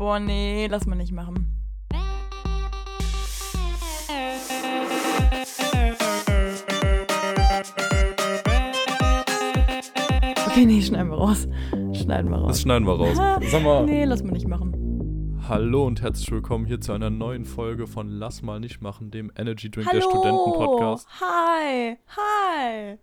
Boah, nee, lass mal nicht machen. Okay, nee, schneiden wir raus. Schneiden wir raus. Das schneiden wir raus. Sag mal. Nee, lass mal nicht machen. Hallo und herzlich willkommen hier zu einer neuen Folge von Lass mal nicht machen, dem Energy Drink Hallo. der Studenten Podcast Hi. Hi.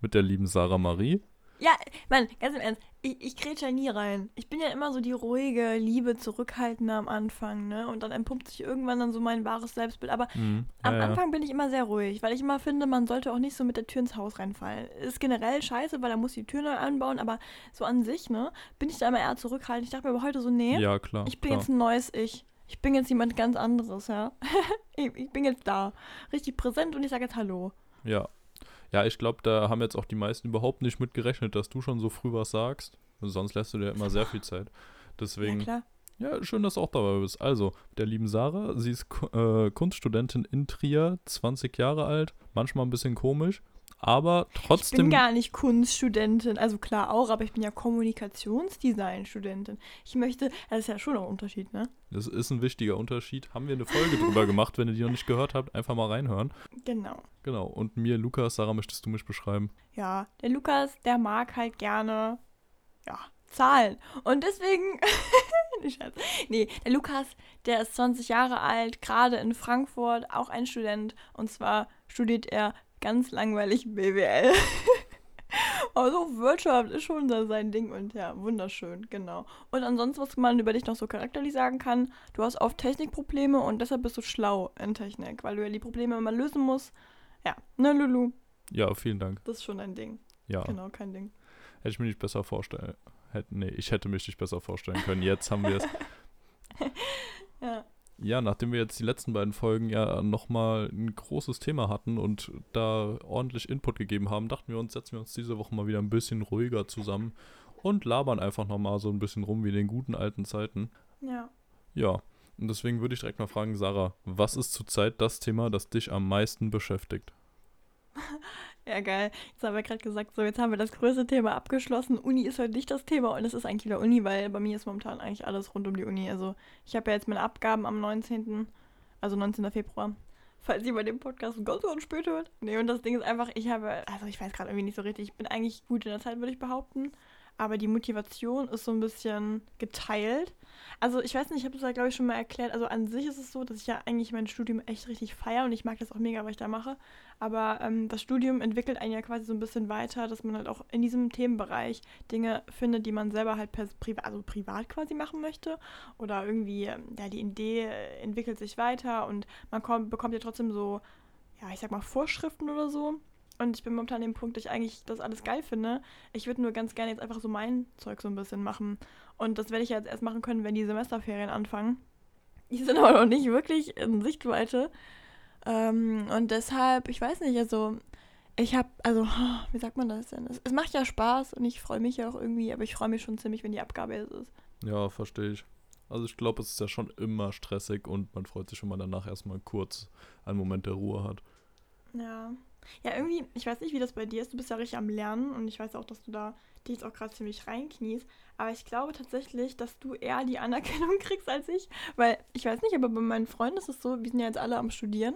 mit der lieben Sarah Marie. Ja, Mann, ganz im Ernst, ich, ich grätsch ja nie rein. Ich bin ja immer so die ruhige, liebe, zurückhaltende am Anfang, ne? Und dann entpumpt sich irgendwann dann so mein wahres Selbstbild. Aber Mhm. am Ja, ja. Anfang bin ich immer sehr ruhig, weil ich immer finde, man sollte auch nicht so mit der Tür ins Haus reinfallen. Ist generell scheiße, weil er muss die Tür neu anbauen, aber so an sich, ne, bin ich da immer eher zurückhaltend. Ich dachte mir aber heute so, nee, Ja, klar. ich bin klar. jetzt ein neues Ich. Ich bin jetzt jemand ganz anderes, ja. ich, ich bin jetzt da. Richtig präsent und ich sage jetzt Hallo. Ja. Ja, ich glaube, da haben jetzt auch die meisten überhaupt nicht mit gerechnet, dass du schon so früh was sagst. Sonst lässt du dir immer sehr viel Zeit. Deswegen, Ja, ja, schön, dass du auch dabei bist. Also, der lieben Sarah, sie ist äh, Kunststudentin in Trier, 20 Jahre alt, manchmal ein bisschen komisch, aber Ich bin trotzdem gar nicht Kunststudentin, also klar auch, aber ich bin ja Kommunikationsdesign-Studentin. Ich möchte, das ist ja schon ein Unterschied, ne? Das ist ein wichtiger Unterschied. Haben wir eine Folge drüber gemacht. Wenn ihr die noch nicht gehört habt, einfach mal reinhören. Genau. Genau. Und mir, Lukas, Sarah, möchtest du mich beschreiben? Ja, der Lukas, der mag halt gerne, ja, Zahlen. Und deswegen, nee, der Lukas, der ist 20 Jahre alt, gerade in Frankfurt, auch ein Student. Und zwar studiert er ganz langweilig BWL. Also Wirtschaft ist schon so sein Ding und ja, wunderschön, genau. Und ansonsten, was man über dich noch so charakterlich sagen kann, du hast oft Technikprobleme und deshalb bist du schlau in Technik, weil du ja die Probleme immer lösen musst. Ja, ne Lulu, Ja, vielen Dank. das ist schon ein Ding. Ja, Genau, kein Ding. hätte ich mir nicht besser vorstellen. Hätte, nee, ich hätte mich nicht besser vorstellen können. Jetzt haben wir es. Ja. Ja, nachdem wir jetzt die letzten beiden Folgen ja nochmal ein großes Thema hatten und da ordentlich Input gegeben haben, dachten wir uns, setzen wir uns diese Woche mal wieder ein bisschen ruhiger zusammen und labern einfach nochmal so ein bisschen rum wie in den guten alten Zeiten. Ja. Ja, und deswegen würde ich direkt mal fragen, Sarah, was ist zurzeit das Thema, das dich am meisten beschäftigt? Ja, geil. Jetzt haben wir gerade gesagt, so, jetzt haben wir das größte Thema abgeschlossen. Uni ist heute nicht das Thema und es ist eigentlich wieder Uni, weil bei mir ist momentan eigentlich alles rund um die Uni. Also, ich habe ja jetzt meine Abgaben am 19., also 19. Februar. Falls ihr bei dem Podcast ganz, ganz spät hört. Nee, und das Ding ist einfach, ich habe, also ich weiß gerade irgendwie nicht so richtig, ich bin eigentlich gut in der Zeit, würde ich behaupten. Aber die Motivation ist so ein bisschen geteilt. Also ich weiß nicht, ich habe das ja, glaube ich, schon mal erklärt. Also an sich ist es so, dass ich ja eigentlich mein Studium echt richtig feiere und ich mag das auch mega, was ich da mache. Aber ähm, das Studium entwickelt einen ja quasi so ein bisschen weiter, dass man halt auch in diesem Themenbereich Dinge findet, die man selber halt pers- priva also privat quasi machen möchte. Oder irgendwie, ähm, ja, die Idee äh, entwickelt sich weiter und man kommt, bekommt ja trotzdem so, ja, ich sag mal, Vorschriften oder so. Und ich bin momentan an dem Punkt, dass ich eigentlich das alles geil finde. Ich würde nur ganz gerne jetzt einfach so mein Zeug so ein bisschen machen. Und das werde ich ja jetzt erst machen können, wenn die Semesterferien anfangen. Die sind aber noch nicht wirklich in Sichtweite. Ähm, und deshalb, ich weiß nicht, also ich habe, also, wie sagt man das denn? Es, es macht ja Spaß und ich freue mich ja auch irgendwie, aber ich freue mich schon ziemlich, wenn die Abgabe jetzt ist. Ja, verstehe ich. Also ich glaube, es ist ja schon immer stressig und man freut sich, wenn man danach erstmal kurz einen Moment der Ruhe hat. Ja. Ja, irgendwie, ich weiß nicht, wie das bei dir ist. Du bist ja richtig am Lernen und ich weiß auch, dass du da dich jetzt auch gerade ziemlich reinkniest. Aber ich glaube tatsächlich, dass du eher die Anerkennung kriegst als ich. Weil, ich weiß nicht, aber bei meinen Freunden ist es so, wir sind ja jetzt alle am Studieren.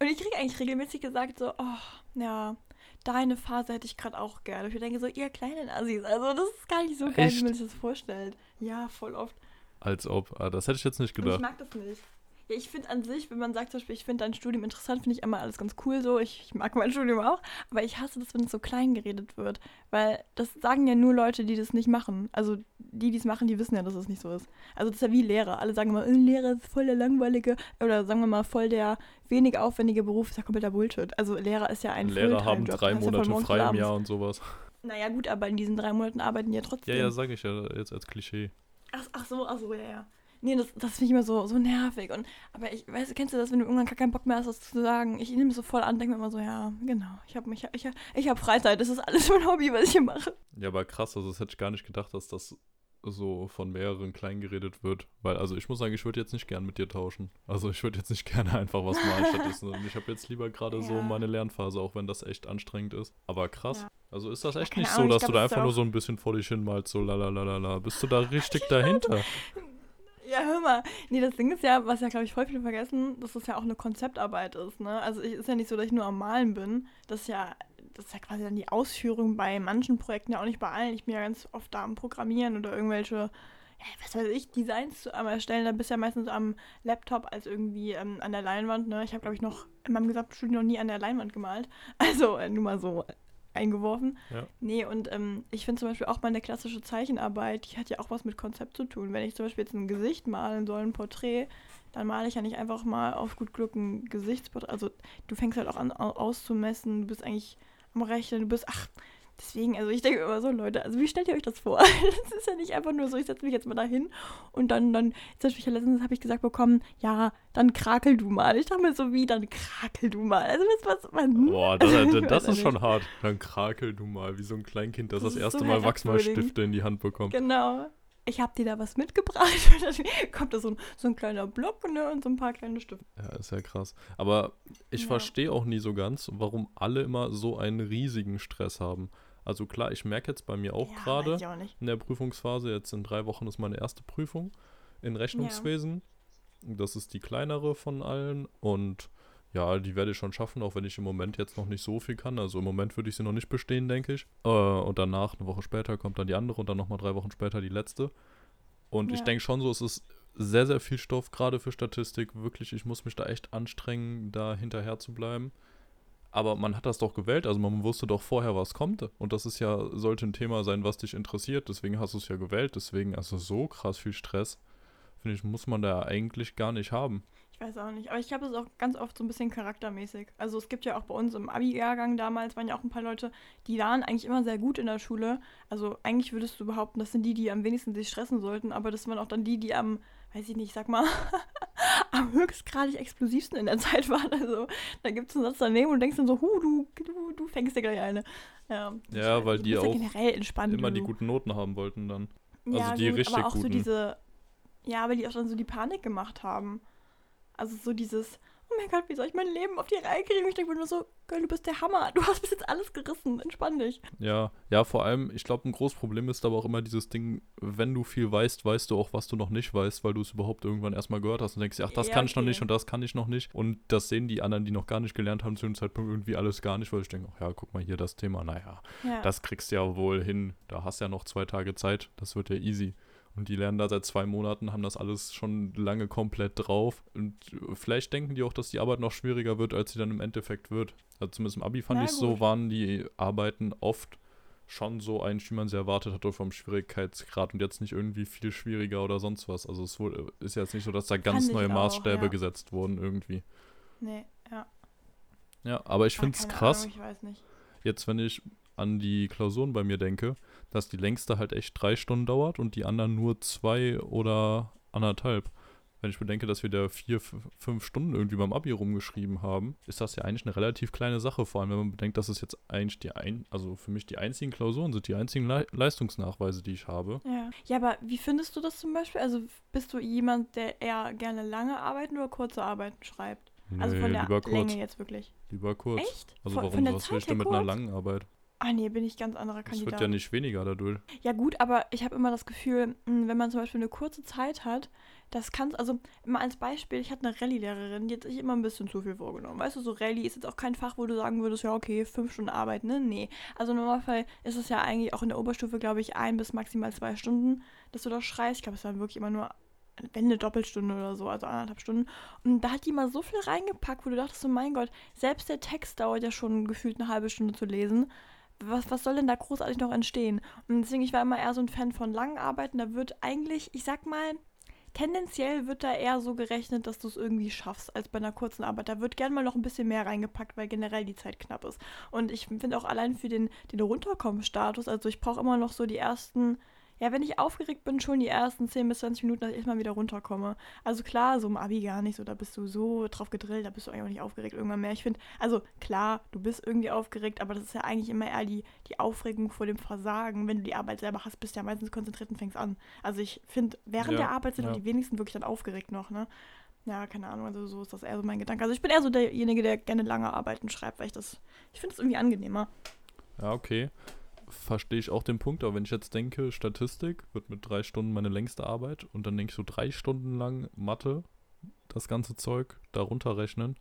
Und ich kriege eigentlich regelmäßig gesagt so, oh, ja, deine Phase hätte ich gerade auch gerne. Und ich denke so, ihr kleinen Assis. Also das ist gar nicht so geil, Echt? wie man sich das vorstellt. Ja, voll oft. Als ob. Ah, das hätte ich jetzt nicht Und ich gedacht. mag das nicht. Ja, ich finde an sich, wenn man sagt zum Beispiel, ich finde dein Studium interessant, finde ich immer alles ganz cool so. Ich, ich mag mein Studium auch. Aber ich hasse das, wenn es so klein geredet wird. Weil das sagen ja nur Leute, die das nicht machen. Also die, die es machen, die wissen ja, dass es nicht so ist. Also das ist ja wie Lehrer. Alle sagen immer, äh, Lehrer ist voll der langweilige, oder sagen wir mal, voll der wenig aufwendige Beruf. Das ist ja kompletter Bullshit. Also Lehrer ist ja ein Lehrer haben drei Das ja Monate morgens frei im. Jahr und sowas. Naja gut, aber in diesen drei Monaten arbeiten die ja Ja, trotzdem. ja, sage ich ja jetzt als Klischee. Ach, ach so, ach so, ja, ja. Nee, das, das finde ich immer so, so nervig. Und, aber ich weiß, kennst du das, wenn du irgendwann gar keinen Bock mehr hast, was zu sagen? Ich nehme es so voll an, denke mir immer so, ja, genau. Ich habe ich, ich, ich hab Freizeit, das ist alles mein Hobby, was ich hier mache. Ja, aber krass, also das hätte ich gar nicht gedacht, dass das so von mehreren klein geredet wird. Weil, also ich muss sagen, ich würde jetzt nicht gern mit dir tauschen. Also ich würde jetzt nicht gerne einfach was malen stattdessen. Und ich habe jetzt lieber gerade so Ja. meine Lernphase, auch wenn das echt anstrengend ist. Aber krass. Ja. Also ist das echt keine nicht Ahnung, so, dass du glaub, da das ist einfach nur so ein bisschen vor dich hin malst, so lalalala. Bist du da richtig dahinter? Ja, hör mal. Nee, das Ding ist ja, was ja, glaube ich, voll viele vergessen, dass das ja auch eine Konzeptarbeit ist, ne? Also es ist ja nicht so, dass ich nur am Malen bin. Das ist ja, das ist ja quasi dann die Ausführung bei manchen Projekten, ja auch nicht bei allen. Ich bin ja ganz oft da am Programmieren oder irgendwelche, ja, was weiß ich, Designs zu erstellen. Da bist du ja meistens am Laptop als irgendwie ähm, an der Leinwand, ne? Ich habe, glaube ich, noch in meinem gesamten Studium noch nie an der Leinwand gemalt. Also äh, nur mal so eingeworfen. Ja. Nee, und ähm, ich finde zum Beispiel auch meine klassische Zeichenarbeit, die hat ja auch was mit Konzept zu tun. Wenn ich zum Beispiel jetzt ein Gesicht malen soll, ein Porträt, dann male ich ja nicht einfach mal auf gut Glück ein Gesichtsporträt. Also du fängst halt auch an au- auszumessen, du bist eigentlich am Rechnen, du bist, ach, deswegen, also ich denke immer so, Leute, also wie stellt ihr euch das vor? Das ist ja nicht einfach nur so, ich setze mich jetzt mal dahin und dann, dann, zum Beispiel letztens habe ich gesagt bekommen, ja, dann krakel du mal. Ich dachte mir so, wie, dann krakel du mal. Also was, was, man, Boah, das, Ich das ist schon hart. Dann krakel du mal, wie so ein Kleinkind, das Das das, erste so Mal. Wachsmalstifte in die Hand bekommt. Genau. Ich habe dir da was mitgebracht. Und dann kommt da so ein, so ein kleiner Block ne, und so ein paar kleine Stifte. Ja, ist ja krass. Aber ich Ja. verstehe auch nie so ganz, warum alle immer so einen riesigen Stress haben. Also klar, ich merke jetzt bei mir auch ja, gerade ich in der Prüfungsphase, jetzt in drei Wochen ist meine erste Prüfung in Rechnungswesen. Das ist die kleinere von allen und ja, die werde ich schon schaffen, auch wenn ich im Moment jetzt noch nicht so viel kann. Also im Moment würde ich sie noch nicht bestehen, denke ich. Äh, und danach, eine Woche später, kommt dann die andere und dann nochmal drei Wochen später die letzte. Und ich Ja. denke schon so, es ist sehr, sehr viel Stoff, gerade für Statistik. Wirklich, ich muss mich da echt anstrengen, da hinterher zu bleiben. Aber man hat das doch gewählt, also man wusste doch vorher, was kommt. Und das ist ja, sollte ein Thema sein, was dich interessiert. Deswegen hast du es ja gewählt. Deswegen, also so krass viel Stress, finde ich, muss man da eigentlich gar nicht haben. Ich weiß auch nicht. Aber ich glaube, das ist auch ganz oft so ein bisschen charaktermäßig. Also es gibt ja auch bei uns im Abi-Jahrgang damals, waren ja auch ein paar Leute, die waren eigentlich immer sehr gut in der Schule. Also eigentlich würdest du behaupten, das sind die, die am wenigsten sich stressen sollten. Aber das waren auch dann die, die am, weiß ich nicht, sag mal, am höchstgradig explosivsten in der Zeit waren. Also da gibt es einen Satz daneben und du denkst dann so, hu, du, du, du fängst dir gleich eine. Ja, Ja, weil du die auch entspannt. Immer du. die guten Noten haben wollten dann. Also ja, die gut, richtig aber auch so guten. diese, ja, weil die auch dann so die Panik gemacht haben. Also so dieses, mein Gott, wie soll ich mein Leben auf die Reihe kriegen? Und ich denke mir nur so, Girl, du bist der Hammer. Du hast bis jetzt alles gerissen. Entspann dich. Ja, ja, vor allem, ich glaube, ein großes Problem ist aber auch immer dieses Ding, wenn du viel weißt, weißt du auch, was du noch nicht weißt, weil du es überhaupt irgendwann erstmal gehört hast und denkst, ach, das Ja, kann ich noch okay. nicht und das kann ich noch nicht. Und das sehen die anderen, die noch gar nicht gelernt haben, zu dem Zeitpunkt irgendwie alles gar nicht, weil ich denke, ach ja, guck mal hier das Thema, naja, Ja. das kriegst du ja wohl hin. Da hast ja noch zwei Tage Zeit, das wird ja easy. Und die lernen da seit zwei Monaten, haben das alles schon lange komplett drauf. Und vielleicht denken die auch, dass die Arbeit noch schwieriger wird, als sie dann im Endeffekt wird. Also zumindest im Abi fand ich so, waren die Arbeiten oft schon so eigentlich, wie man sie erwartet hatte vom Schwierigkeitsgrad und jetzt nicht irgendwie viel schwieriger oder sonst was. Also es wurde, ist jetzt nicht so, dass da ganz Fand neue auch, Maßstäbe ja. gesetzt wurden irgendwie. nee, ja. Ja, aber ich Ah, finde es krass. Ahnung, ich weiß nicht. jetzt, wenn ich an die Klausuren bei mir denke, dass die längste halt echt drei Stunden dauert und die anderen nur zwei oder anderthalb. Wenn ich bedenke, dass wir da vier, fünf Stunden irgendwie beim Abi rumgeschrieben haben, ist das ja eigentlich eine relativ kleine Sache. Vor allem, wenn man bedenkt, dass es jetzt eigentlich die ein, also für mich die einzigen Klausuren sind, die einzigen Le Leistungsnachweise, die ich habe. Ja. ja, aber wie findest du das zum Beispiel? Also bist du jemand, der eher gerne lange Arbeiten oder kurze Arbeiten schreibt? also Nee, von der lieber kurz. Länge jetzt wirklich. Lieber kurz. Echt? Also von, warum von der Zeit her mit einer kurz? langen Arbeit? Ah nee, bin ich ganz anderer Es Kandidat. wird ja nicht weniger dadurch. Ja gut, aber ich habe immer das Gefühl, mh, wenn man zum Beispiel eine kurze Zeit hat, das kann, also immer als Beispiel, ich hatte eine Rallye-Lehrerin, die hat sich immer ein bisschen zu viel vorgenommen. Weißt du, so Rallye ist jetzt auch kein Fach, wo du sagen würdest, ja okay, fünf Stunden Arbeit, ne? Nee. Also im Normalfall ist es ja eigentlich auch in der Oberstufe, glaube ich, ein bis maximal zwei Stunden, dass du das schreist. Ich glaube, es waren wirklich immer nur, wenn eine Doppelstunde oder so, also anderthalb Stunden. Und da hat die mal so viel reingepackt, wo du dachtest, so mein Gott, selbst der Text dauert ja schon gefühlt eine halbe Stunde zu lesen was, was soll denn da großartig noch entstehen? Und deswegen, ich war immer eher so ein Fan von langen Arbeiten. Da wird eigentlich, ich sag mal, tendenziell wird da eher so gerechnet, dass du es irgendwie schaffst, als bei einer kurzen Arbeit. Da wird gern mal noch ein bisschen mehr reingepackt, weil generell die Zeit knapp ist. Und ich finde auch allein für den, den Runterkommen-Status, also ich brauche immer noch so die ersten, ja, wenn ich aufgeregt bin, schon die ersten 10 bis 20 Minuten, dass ich erstmal wieder runterkomme. Also klar, so im Abi gar nicht so, da bist du so drauf gedrillt, da bist du eigentlich auch nicht aufgeregt irgendwann mehr. Ich finde, also klar, du bist irgendwie aufgeregt, aber das ist ja eigentlich immer eher die, die Aufregung vor dem Versagen. Wenn du die Arbeit selber hast, bist du ja meistens konzentriert und fängst an. Also ich finde, während Ja, der Arbeit sind ja. die wenigsten wirklich dann aufgeregt noch, ne? Ja, keine Ahnung, also so ist das eher so mein Gedanke. Also ich bin eher so derjenige, der gerne lange Arbeiten schreibt, weil ich das, ich finde es irgendwie angenehmer. Ja, okay. Verstehe ich auch den Punkt, aber wenn ich jetzt denke, Statistik wird mit drei Stunden meine längste Arbeit und dann denke ich so drei Stunden lang Mathe, das ganze Zeug darunter rechnen,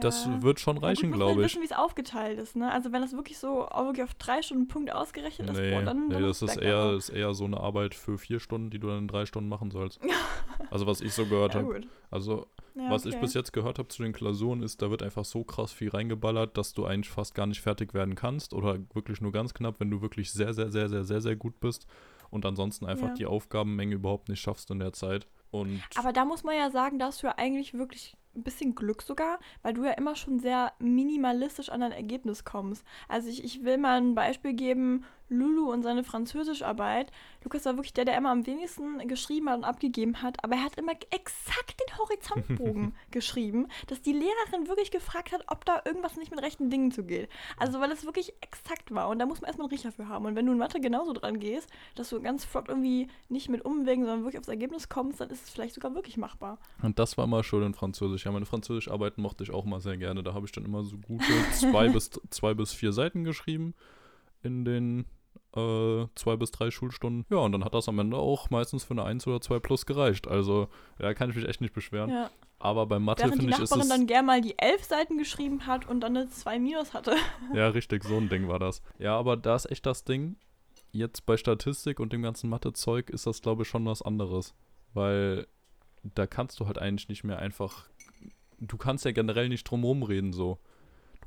das wird schon reichen, ja, glaube ich. wissen, wie es aufgeteilt ist, ne? Also wenn das wirklich so wirklich auf drei Stunden Punkt ausgerechnet nee, ist, boah, dann, nee, dann das ist eher, ist eher so eine Arbeit für vier Stunden, die du dann in drei Stunden machen sollst. also was ich so gehört ja, habe. Also Ja, was ich okay. bis jetzt gehört habe zu den Klausuren ist, da wird einfach so krass viel reingeballert, dass du eigentlich fast gar nicht fertig werden kannst oder wirklich nur ganz knapp, wenn du wirklich sehr, sehr, sehr, sehr, sehr, sehr gut bist und ansonsten einfach Ja. die Aufgabenmenge überhaupt nicht schaffst in der Zeit. Und Aber da muss man ja sagen, da hast du ja eigentlich wirklich ein bisschen Glück sogar, weil du ja immer schon sehr minimalistisch an dein Ergebnis kommst. Also ich, ich will mal ein Beispiel geben, Lulu und seine Französischarbeit. Lukas war wirklich der, der immer am wenigsten geschrieben hat und abgegeben hat, aber er hat immer exakt den Horizontbogen geschrieben, dass die Lehrerin wirklich gefragt hat, ob da irgendwas nicht mit rechten Dingen zugeht. Also weil es wirklich exakt war und da muss man erstmal einen Riecher für haben. Und wenn du in Mathe genauso dran gehst, dass du ganz flott irgendwie nicht mit Umwegen, sondern wirklich aufs Ergebnis kommst, dann ist es vielleicht sogar wirklich machbar. Und das war immer schön in Französisch. Ja, meine Französischarbeiten mochte ich auch mal sehr gerne. Da habe ich dann immer so gute zwei, bis, zwei bis vier Seiten geschrieben in den äh, zwei bis drei Schulstunden. Ja, und dann hat das am Ende auch meistens für eine 1 oder 2 plus gereicht. Also, ja, kann ich mich echt nicht beschweren. Ja. Aber bei Mathe die finde ich, ist Nachbarin es. dann gern mal die elf Seiten geschrieben hat und dann eine 2 Minus hatte. Ja, richtig, so ein Ding war das. Ja, aber da ist echt das Ding. Jetzt bei Statistik und dem ganzen Mathe-Zeug ist das, glaube ich, schon was anderes. Weil da kannst du halt eigentlich nicht mehr einfach. Du kannst ja generell nicht drumherum reden, so.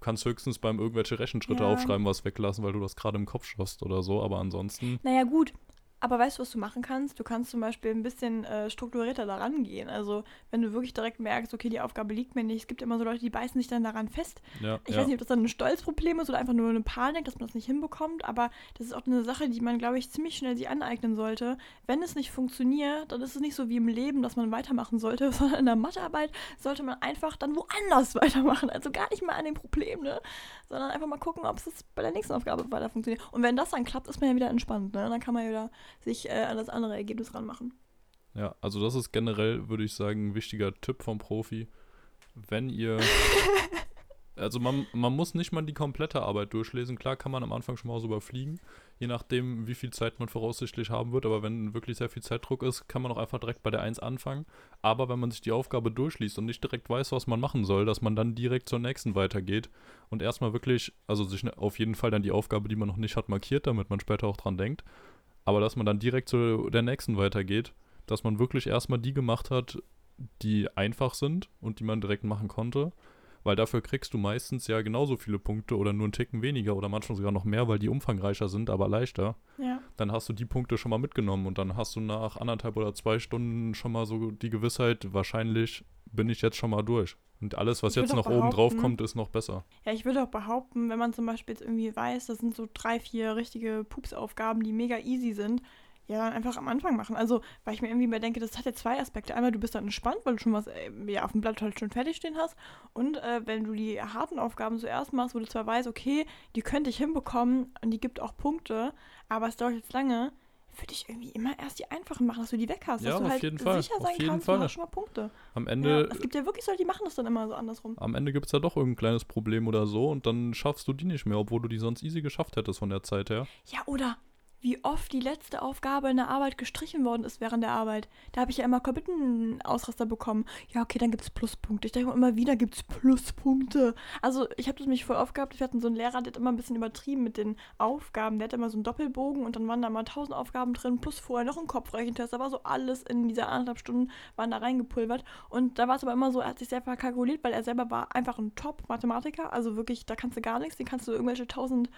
Du kannst höchstens beim irgendwelche Rechenschritte Ja. aufschreiben, was weglassen, weil du das gerade im Kopf schaffst oder so, aber ansonsten. Naja, gut. Aber weißt du, was du machen kannst? Du kannst zum Beispiel ein bisschen äh, strukturierter daran gehen. Also, wenn du wirklich direkt merkst, okay, die Aufgabe liegt mir nicht. Es gibt immer so Leute, die beißen sich dann daran fest. Ja, Ich ja. weiß nicht, ob das dann ein Stolzproblem ist oder einfach nur eine Panik, dass man das nicht hinbekommt, aber das ist auch eine Sache, die man, glaube ich, ziemlich schnell sich aneignen sollte. Wenn es nicht funktioniert, dann ist es nicht so wie im Leben, dass man weitermachen sollte, sondern in der Mathearbeit sollte man einfach dann woanders weitermachen. Also gar nicht mal an dem Problem, ne? Sondern einfach mal gucken, ob es bei der nächsten Aufgabe weiter funktioniert. Und wenn das dann klappt, ist man ja wieder entspannt, ne? Dann kann man ja wieder sich äh, an das andere Ergebnis ranmachen. Ja, also das ist generell, würde ich sagen, ein wichtiger Tipp vom Profi. Wenn ihr. also man, man muss nicht mal die komplette Arbeit durchlesen. Klar kann man am Anfang schon mal so überfliegen, je nachdem, wie viel Zeit man voraussichtlich haben wird. Aber wenn wirklich sehr viel Zeitdruck ist, kann man auch einfach direkt bei der 1 anfangen. Aber wenn man sich die Aufgabe durchliest und nicht direkt weiß, was man machen soll, dass man dann direkt zur nächsten weitergeht und erstmal wirklich, also sich ne- auf jeden Fall dann die Aufgabe, die man noch nicht hat, markiert, damit man später auch dran denkt. Aber dass man dann direkt zu der nächsten weitergeht, dass man wirklich erstmal die gemacht hat, die einfach sind und die man direkt machen konnte. Weil dafür kriegst du meistens ja genauso viele Punkte oder nur einen Ticken weniger oder manchmal sogar noch mehr, weil die umfangreicher sind, aber leichter. Ja. Dann hast du die Punkte schon mal mitgenommen und dann hast du nach anderthalb oder zwei Stunden schon mal so die Gewissheit, wahrscheinlich bin ich jetzt schon mal durch. Und alles, was jetzt noch oben drauf kommt, ist noch besser. Ja, ich würde auch behaupten, wenn man zum Beispiel jetzt irgendwie weiß, das sind so drei, vier richtige Pupsaufgaben, die mega easy sind, ja, dann einfach am Anfang machen. Also, weil ich mir irgendwie immer denke, das hat ja zwei Aspekte. Einmal, du bist dann entspannt, weil du schon was äh, ja, auf dem Blatt halt schon fertig stehen hast. Und äh, wenn du die harten Aufgaben zuerst machst, wo du zwar weißt, okay, die könnte ich hinbekommen und die gibt auch Punkte, aber es dauert jetzt lange, würde ich irgendwie immer erst die einfachen machen, dass du die weg hast. Ja, dass du auf halt jeden Fall, sicher auf sein jeden kannst, Fall. du hast schon mal Punkte. Am Ja, Ende es gibt ja wirklich solche, die machen das dann immer so andersrum. Am Ende gibt es ja doch irgendein kleines Problem oder so und dann schaffst du die nicht mehr, obwohl du die sonst easy geschafft hättest von der Zeit her. Ja, oder wie oft die letzte Aufgabe in der Arbeit gestrichen worden ist während der Arbeit. Da habe ich ja immer komplett einen Ausraster bekommen. Ja, okay, dann gibt es Pluspunkte. Ich denke immer wieder gibt es Pluspunkte. Also ich habe das mich voll oft gehabt. Wir hatten so einen Lehrer, der hat immer ein bisschen übertrieben mit den Aufgaben. Der hatte immer so einen Doppelbogen und dann waren da mal tausend Aufgaben drin, plus vorher noch ein Kopfrechentest. Da war so alles in dieser anderthalb Stunden waren da reingepulvert. Und da war es aber immer so, er hat sich sehr verkalkuliert, weil er selber war einfach ein Top-Mathematiker. Also wirklich, da kannst du gar nichts. Den kannst du irgendwelche tausend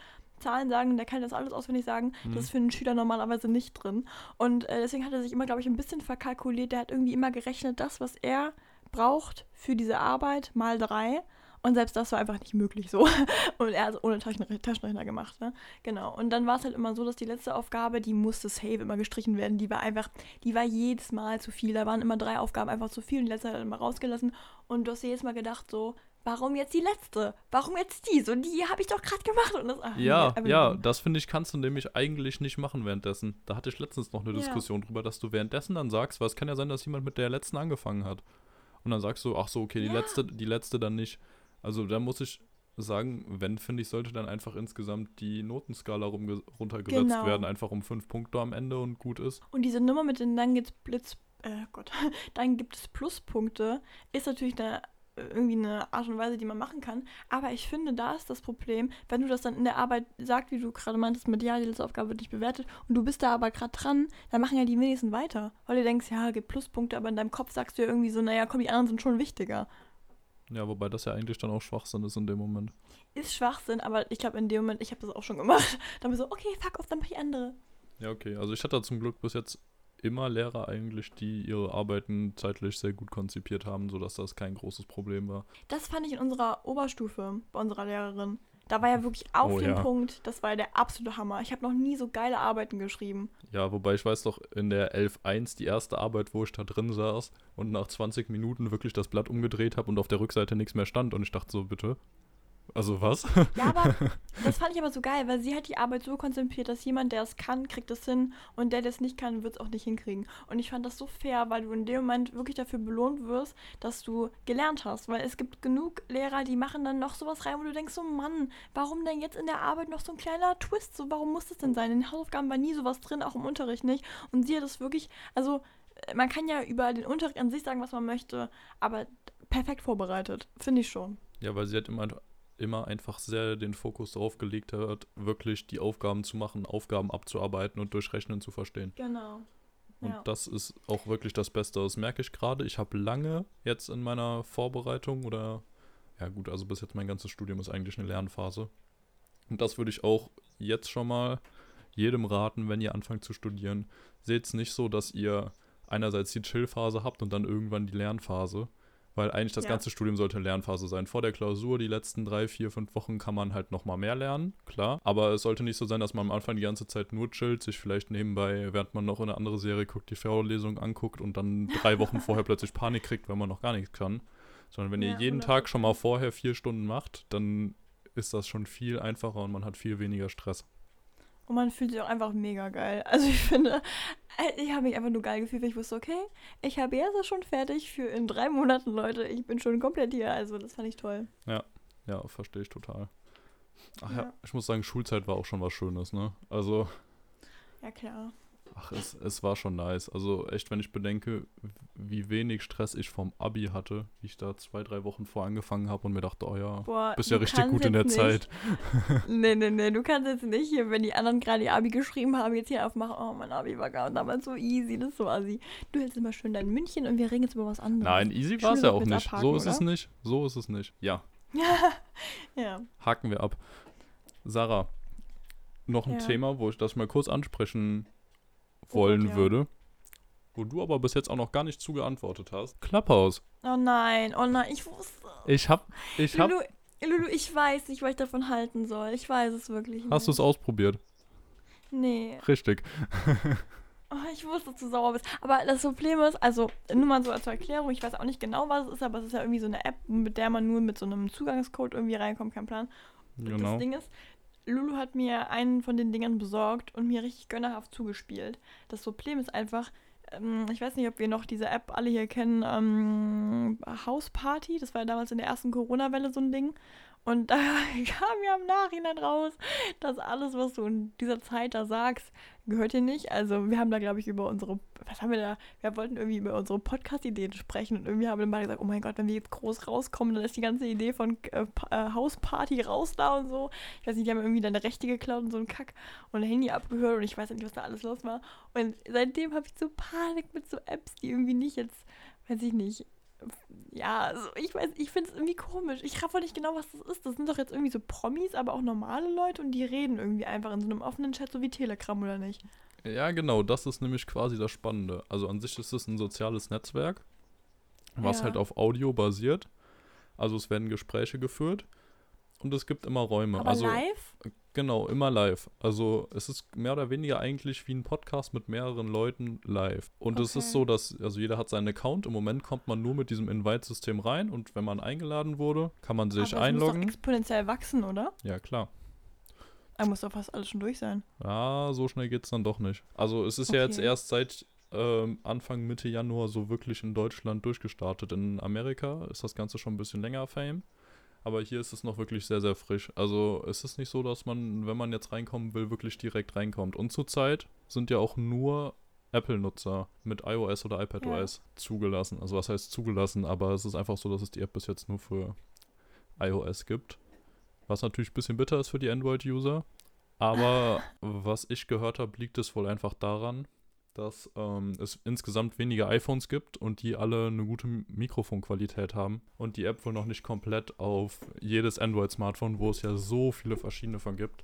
Zahlen sagen, der kann das alles auswendig sagen. Mhm. Das ist für einen Schüler normalerweise nicht drin. Und äh, deswegen hat er sich immer, glaube ich, ein bisschen verkalkuliert. Der hat irgendwie immer gerechnet, das, was er braucht für diese Arbeit, mal drei. Und selbst das war einfach nicht möglich so. Und er hat es ohne Taschenrechner, gemacht. Ne? Genau. Und dann war es halt immer so, dass die letzte Aufgabe, die musste safe immer gestrichen werden. Die war einfach, die war jedes Mal zu viel. Da waren immer drei Aufgaben einfach zu viel und die letzte hat er immer rausgelassen. Und du hast jedes Mal gedacht, so, warum jetzt die letzte? Warum jetzt die? So, die habe ich doch gerade gemacht. Und das, ach, Ja, nee, ja, das finde ich, kannst du nämlich eigentlich nicht machen währenddessen. Da hatte ich letztens noch eine Ja. Diskussion drüber, dass du währenddessen dann sagst, weil es kann ja sein, dass jemand mit der letzten angefangen hat. Und dann sagst du, ach so, okay, die Ja. letzte, die letzte dann nicht. Also da muss ich, sagen, wenn, finde ich, sollte dann einfach insgesamt die Notenskala runtergesetzt Genau. werden, einfach um fünf Punkte am Ende und gut ist. Und diese Nummer mit den dann gibt's Blitz, äh Gott, dann gibt es Pluspunkte, ist natürlich eine, irgendwie eine Art und Weise, die man machen kann. Aber ich finde, da ist das Problem, wenn du das dann in der Arbeit sagst, wie du gerade meintest, mit ja, die letzte Aufgabe wird nicht bewertet und du bist da aber gerade dran, dann machen ja die wenigsten weiter. Weil du denkst, ja, gibt Pluspunkte, aber in deinem Kopf sagst du ja irgendwie so, naja, komm, die anderen sind schon wichtiger. Ja, wobei das ja eigentlich dann auch Schwachsinn ist in dem Moment. Ist Schwachsinn, aber ich glaube in dem Moment, ich habe das auch schon gemacht. Dann bin ich so, okay, fuck off, dann mach ich andere. Ja, okay. Also ich hatte zum Glück bis jetzt immer Lehrer eigentlich, die ihre Arbeiten zeitlich sehr gut konzipiert haben, sodass das kein großes Problem war. Das fand ich in unserer Oberstufe bei unserer Lehrerin. Da war ja wirklich auf Oh, den ja. Punkt, das war ja der absolute Hammer. Ich habe noch nie so geile Arbeiten geschrieben. Ja, wobei ich weiß doch, in der 11.1, die erste Arbeit, wo ich da drin saß und nach 20 Minuten wirklich das Blatt umgedreht habe und auf der Rückseite nichts mehr stand und ich dachte so, bitte? Also was? Ja, aber das fand ich aber so geil, weil sie hat die Arbeit so konzipiert, dass jemand, der es kann, kriegt es hin und der, der es nicht kann, wird es auch nicht hinkriegen. Und ich fand das so fair, weil du in dem Moment wirklich dafür belohnt wirst, dass du gelernt hast. Weil es gibt genug Lehrer, die machen dann noch sowas rein, wo du denkst, so Mann, warum denn jetzt in der Arbeit noch so ein kleiner Twist? So, warum muss das denn sein? In den Hausaufgaben war nie sowas drin, auch im Unterricht nicht. Und sie hat es wirklich, also äh, man kann ja über den Unterricht an sich sagen, was man möchte, aber perfekt vorbereitet, finde ich schon. Ja, weil sie hat immer, immer einfach sehr den Fokus darauf gelegt hat, wirklich die Aufgaben zu machen, Aufgaben abzuarbeiten und durch Rechnen zu verstehen. Genau. Und Ja. das ist auch wirklich das Beste. Das merke ich gerade. Ich habe lange jetzt in meiner Vorbereitung oder, ja gut, also bis jetzt mein ganzes Studium ist eigentlich eine Lernphase. Und das würde ich auch jetzt schon mal jedem raten, wenn ihr anfangt zu studieren. Seht es nicht so, dass ihr einerseits die Chill-Phase habt und dann irgendwann die Lernphase. Weil eigentlich das Ja. ganze Studium sollte Lernphase sein. Vor der Klausur, die letzten drei, vier, fünf Wochen kann man halt nochmal mehr lernen, klar. Aber es sollte nicht so sein, dass man am Anfang die ganze Zeit nur chillt, sich vielleicht nebenbei, während man noch eine andere Serie guckt, die Vorlesung anguckt und dann drei Wochen vorher plötzlich Panik kriegt, weil man noch gar nichts kann. Sondern wenn ihr Ja, jeden 100%. Tag schon mal vorher vier Stunden macht, dann ist das schon viel einfacher und man hat viel weniger Stress. Und man fühlt sich auch einfach mega geil. Also ich finde, äh, ich habe mich einfach nur geil gefühlt, weil ich wusste, okay, ich habe jetzt schon fertig für in drei Monaten, Leute. Ich bin schon komplett hier. Also das fand ich toll. Ja, verstehe ich total. Ach ja. Ja. ich muss sagen, Schulzeit war auch schon was Schönes, ne? Also, Ja, klar. Ach, es, es war schon nice. Also echt, wenn ich bedenke, wie wenig Stress ich vom Abi hatte, wie ich da zwei, drei Wochen vor angefangen habe und mir dachte, oh ja, Boah, bist ja richtig gut in der jetzt Zeit. Nicht, nee, nee, nee, du kannst jetzt nicht hier, wenn die anderen gerade ihr Abi geschrieben haben, jetzt hier aufmachen, oh, mein Abi war gar damals so easy, das ist so assi. Du hältst immer schön dein München und wir reden jetzt über was anderes. Nein, easy war es ja auch nicht. abhaken, so ist es oder? nicht. So ist es nicht. Ja, ja. haken wir ab. Sarah, noch ein Ja. Thema, wo ich das mal kurz ansprechen wollen ja. würde. Wo du aber bis jetzt auch noch gar nicht zugeantwortet hast. Clubhouse. Oh nein, oh nein, ich wusste. Ich hab, ich hab, Lulu, Lulu, ich weiß nicht, was ich davon halten soll. Ich weiß es wirklich nicht. hast du es ausprobiert? Nee. Richtig. Oh, ich wusste, dass du sauer bist. Aber das Problem ist, also nur mal so als Erklärung, ich weiß auch nicht genau, was es ist, aber es ist ja irgendwie so eine App, mit der man nur mit so einem Zugangscode irgendwie reinkommt, kein Plan. Genau. Das Ding ist, Lulu hat mir einen von den Dingern besorgt und mir richtig gönnerhaft zugespielt. Das Problem ist einfach, ähm, ich weiß nicht, ob wir noch diese App alle hier kennen, ähm, House Party, das war ja damals in der ersten Corona-Welle so ein Ding. Und da kam ja im Nachhinein raus, dass alles, was du in dieser Zeit da sagst, gehört dir nicht. Also wir haben da, glaube ich, über unsere, was haben wir da, wir wollten irgendwie über unsere Podcast-Ideen sprechen und irgendwie haben wir mal gesagt, oh mein Gott, wenn wir jetzt groß rauskommen, dann ist die ganze Idee von äh, äh, Hausparty raus da und so. Ich weiß nicht, die haben irgendwie deine Rechte geklaut und so ein Kack und ein Handy abgehört und ich weiß nicht, was da alles los war. Und seitdem habe ich so Panik mit so Apps, die irgendwie nicht jetzt, weiß ich nicht, ja, also ich weiß, ich finde es irgendwie komisch. Ich raff auch nicht genau, was das ist. Das sind doch jetzt irgendwie so Promis, aber auch normale Leute und die reden irgendwie einfach in so einem offenen Chat, so wie Telegram oder nicht. Ja, genau, das ist nämlich quasi das Spannende. Also an sich ist es ein soziales Netzwerk, was Ja. halt auf Audio basiert. Also es werden Gespräche geführt und es gibt immer Räume. Aber also live? Genau, immer live. Also es ist mehr oder weniger eigentlich wie ein Podcast mit mehreren Leuten live. Und es ist Okay. so, dass also jeder hat seinen Account. Im Moment kommt man nur mit diesem Invite-System rein und wenn man eingeladen wurde, kann man sich aber es muss doch einloggen. exponentiell wachsen, oder? Ja, klar. Da muss doch fast alles schon durch sein. Ja, so schnell geht's dann doch nicht. Also es ist ja jetzt Okay. erst seit ähm, Anfang Mitte Januar so wirklich in Deutschland durchgestartet. In Amerika ist das Ganze schon ein bisschen länger Fame. Aber hier ist es noch wirklich sehr, sehr frisch. Also es ist nicht so, dass man, wenn man jetzt reinkommen will, wirklich direkt reinkommt. Und zurzeit sind ja auch nur Apple-Nutzer mit iOS oder iPadOS ja. zugelassen. Also was heißt zugelassen, aber es ist einfach so, dass es die App bis jetzt nur für iOS gibt. Was natürlich ein bisschen bitter ist für die Android-User. Aber was ich gehört habe, liegt es wohl einfach daran, dass ähm, es insgesamt weniger iPhones gibt und die alle eine gute Mikrofonqualität haben und die App wohl noch nicht komplett auf jedes Android-Smartphone, wo es ja so viele verschiedene von gibt,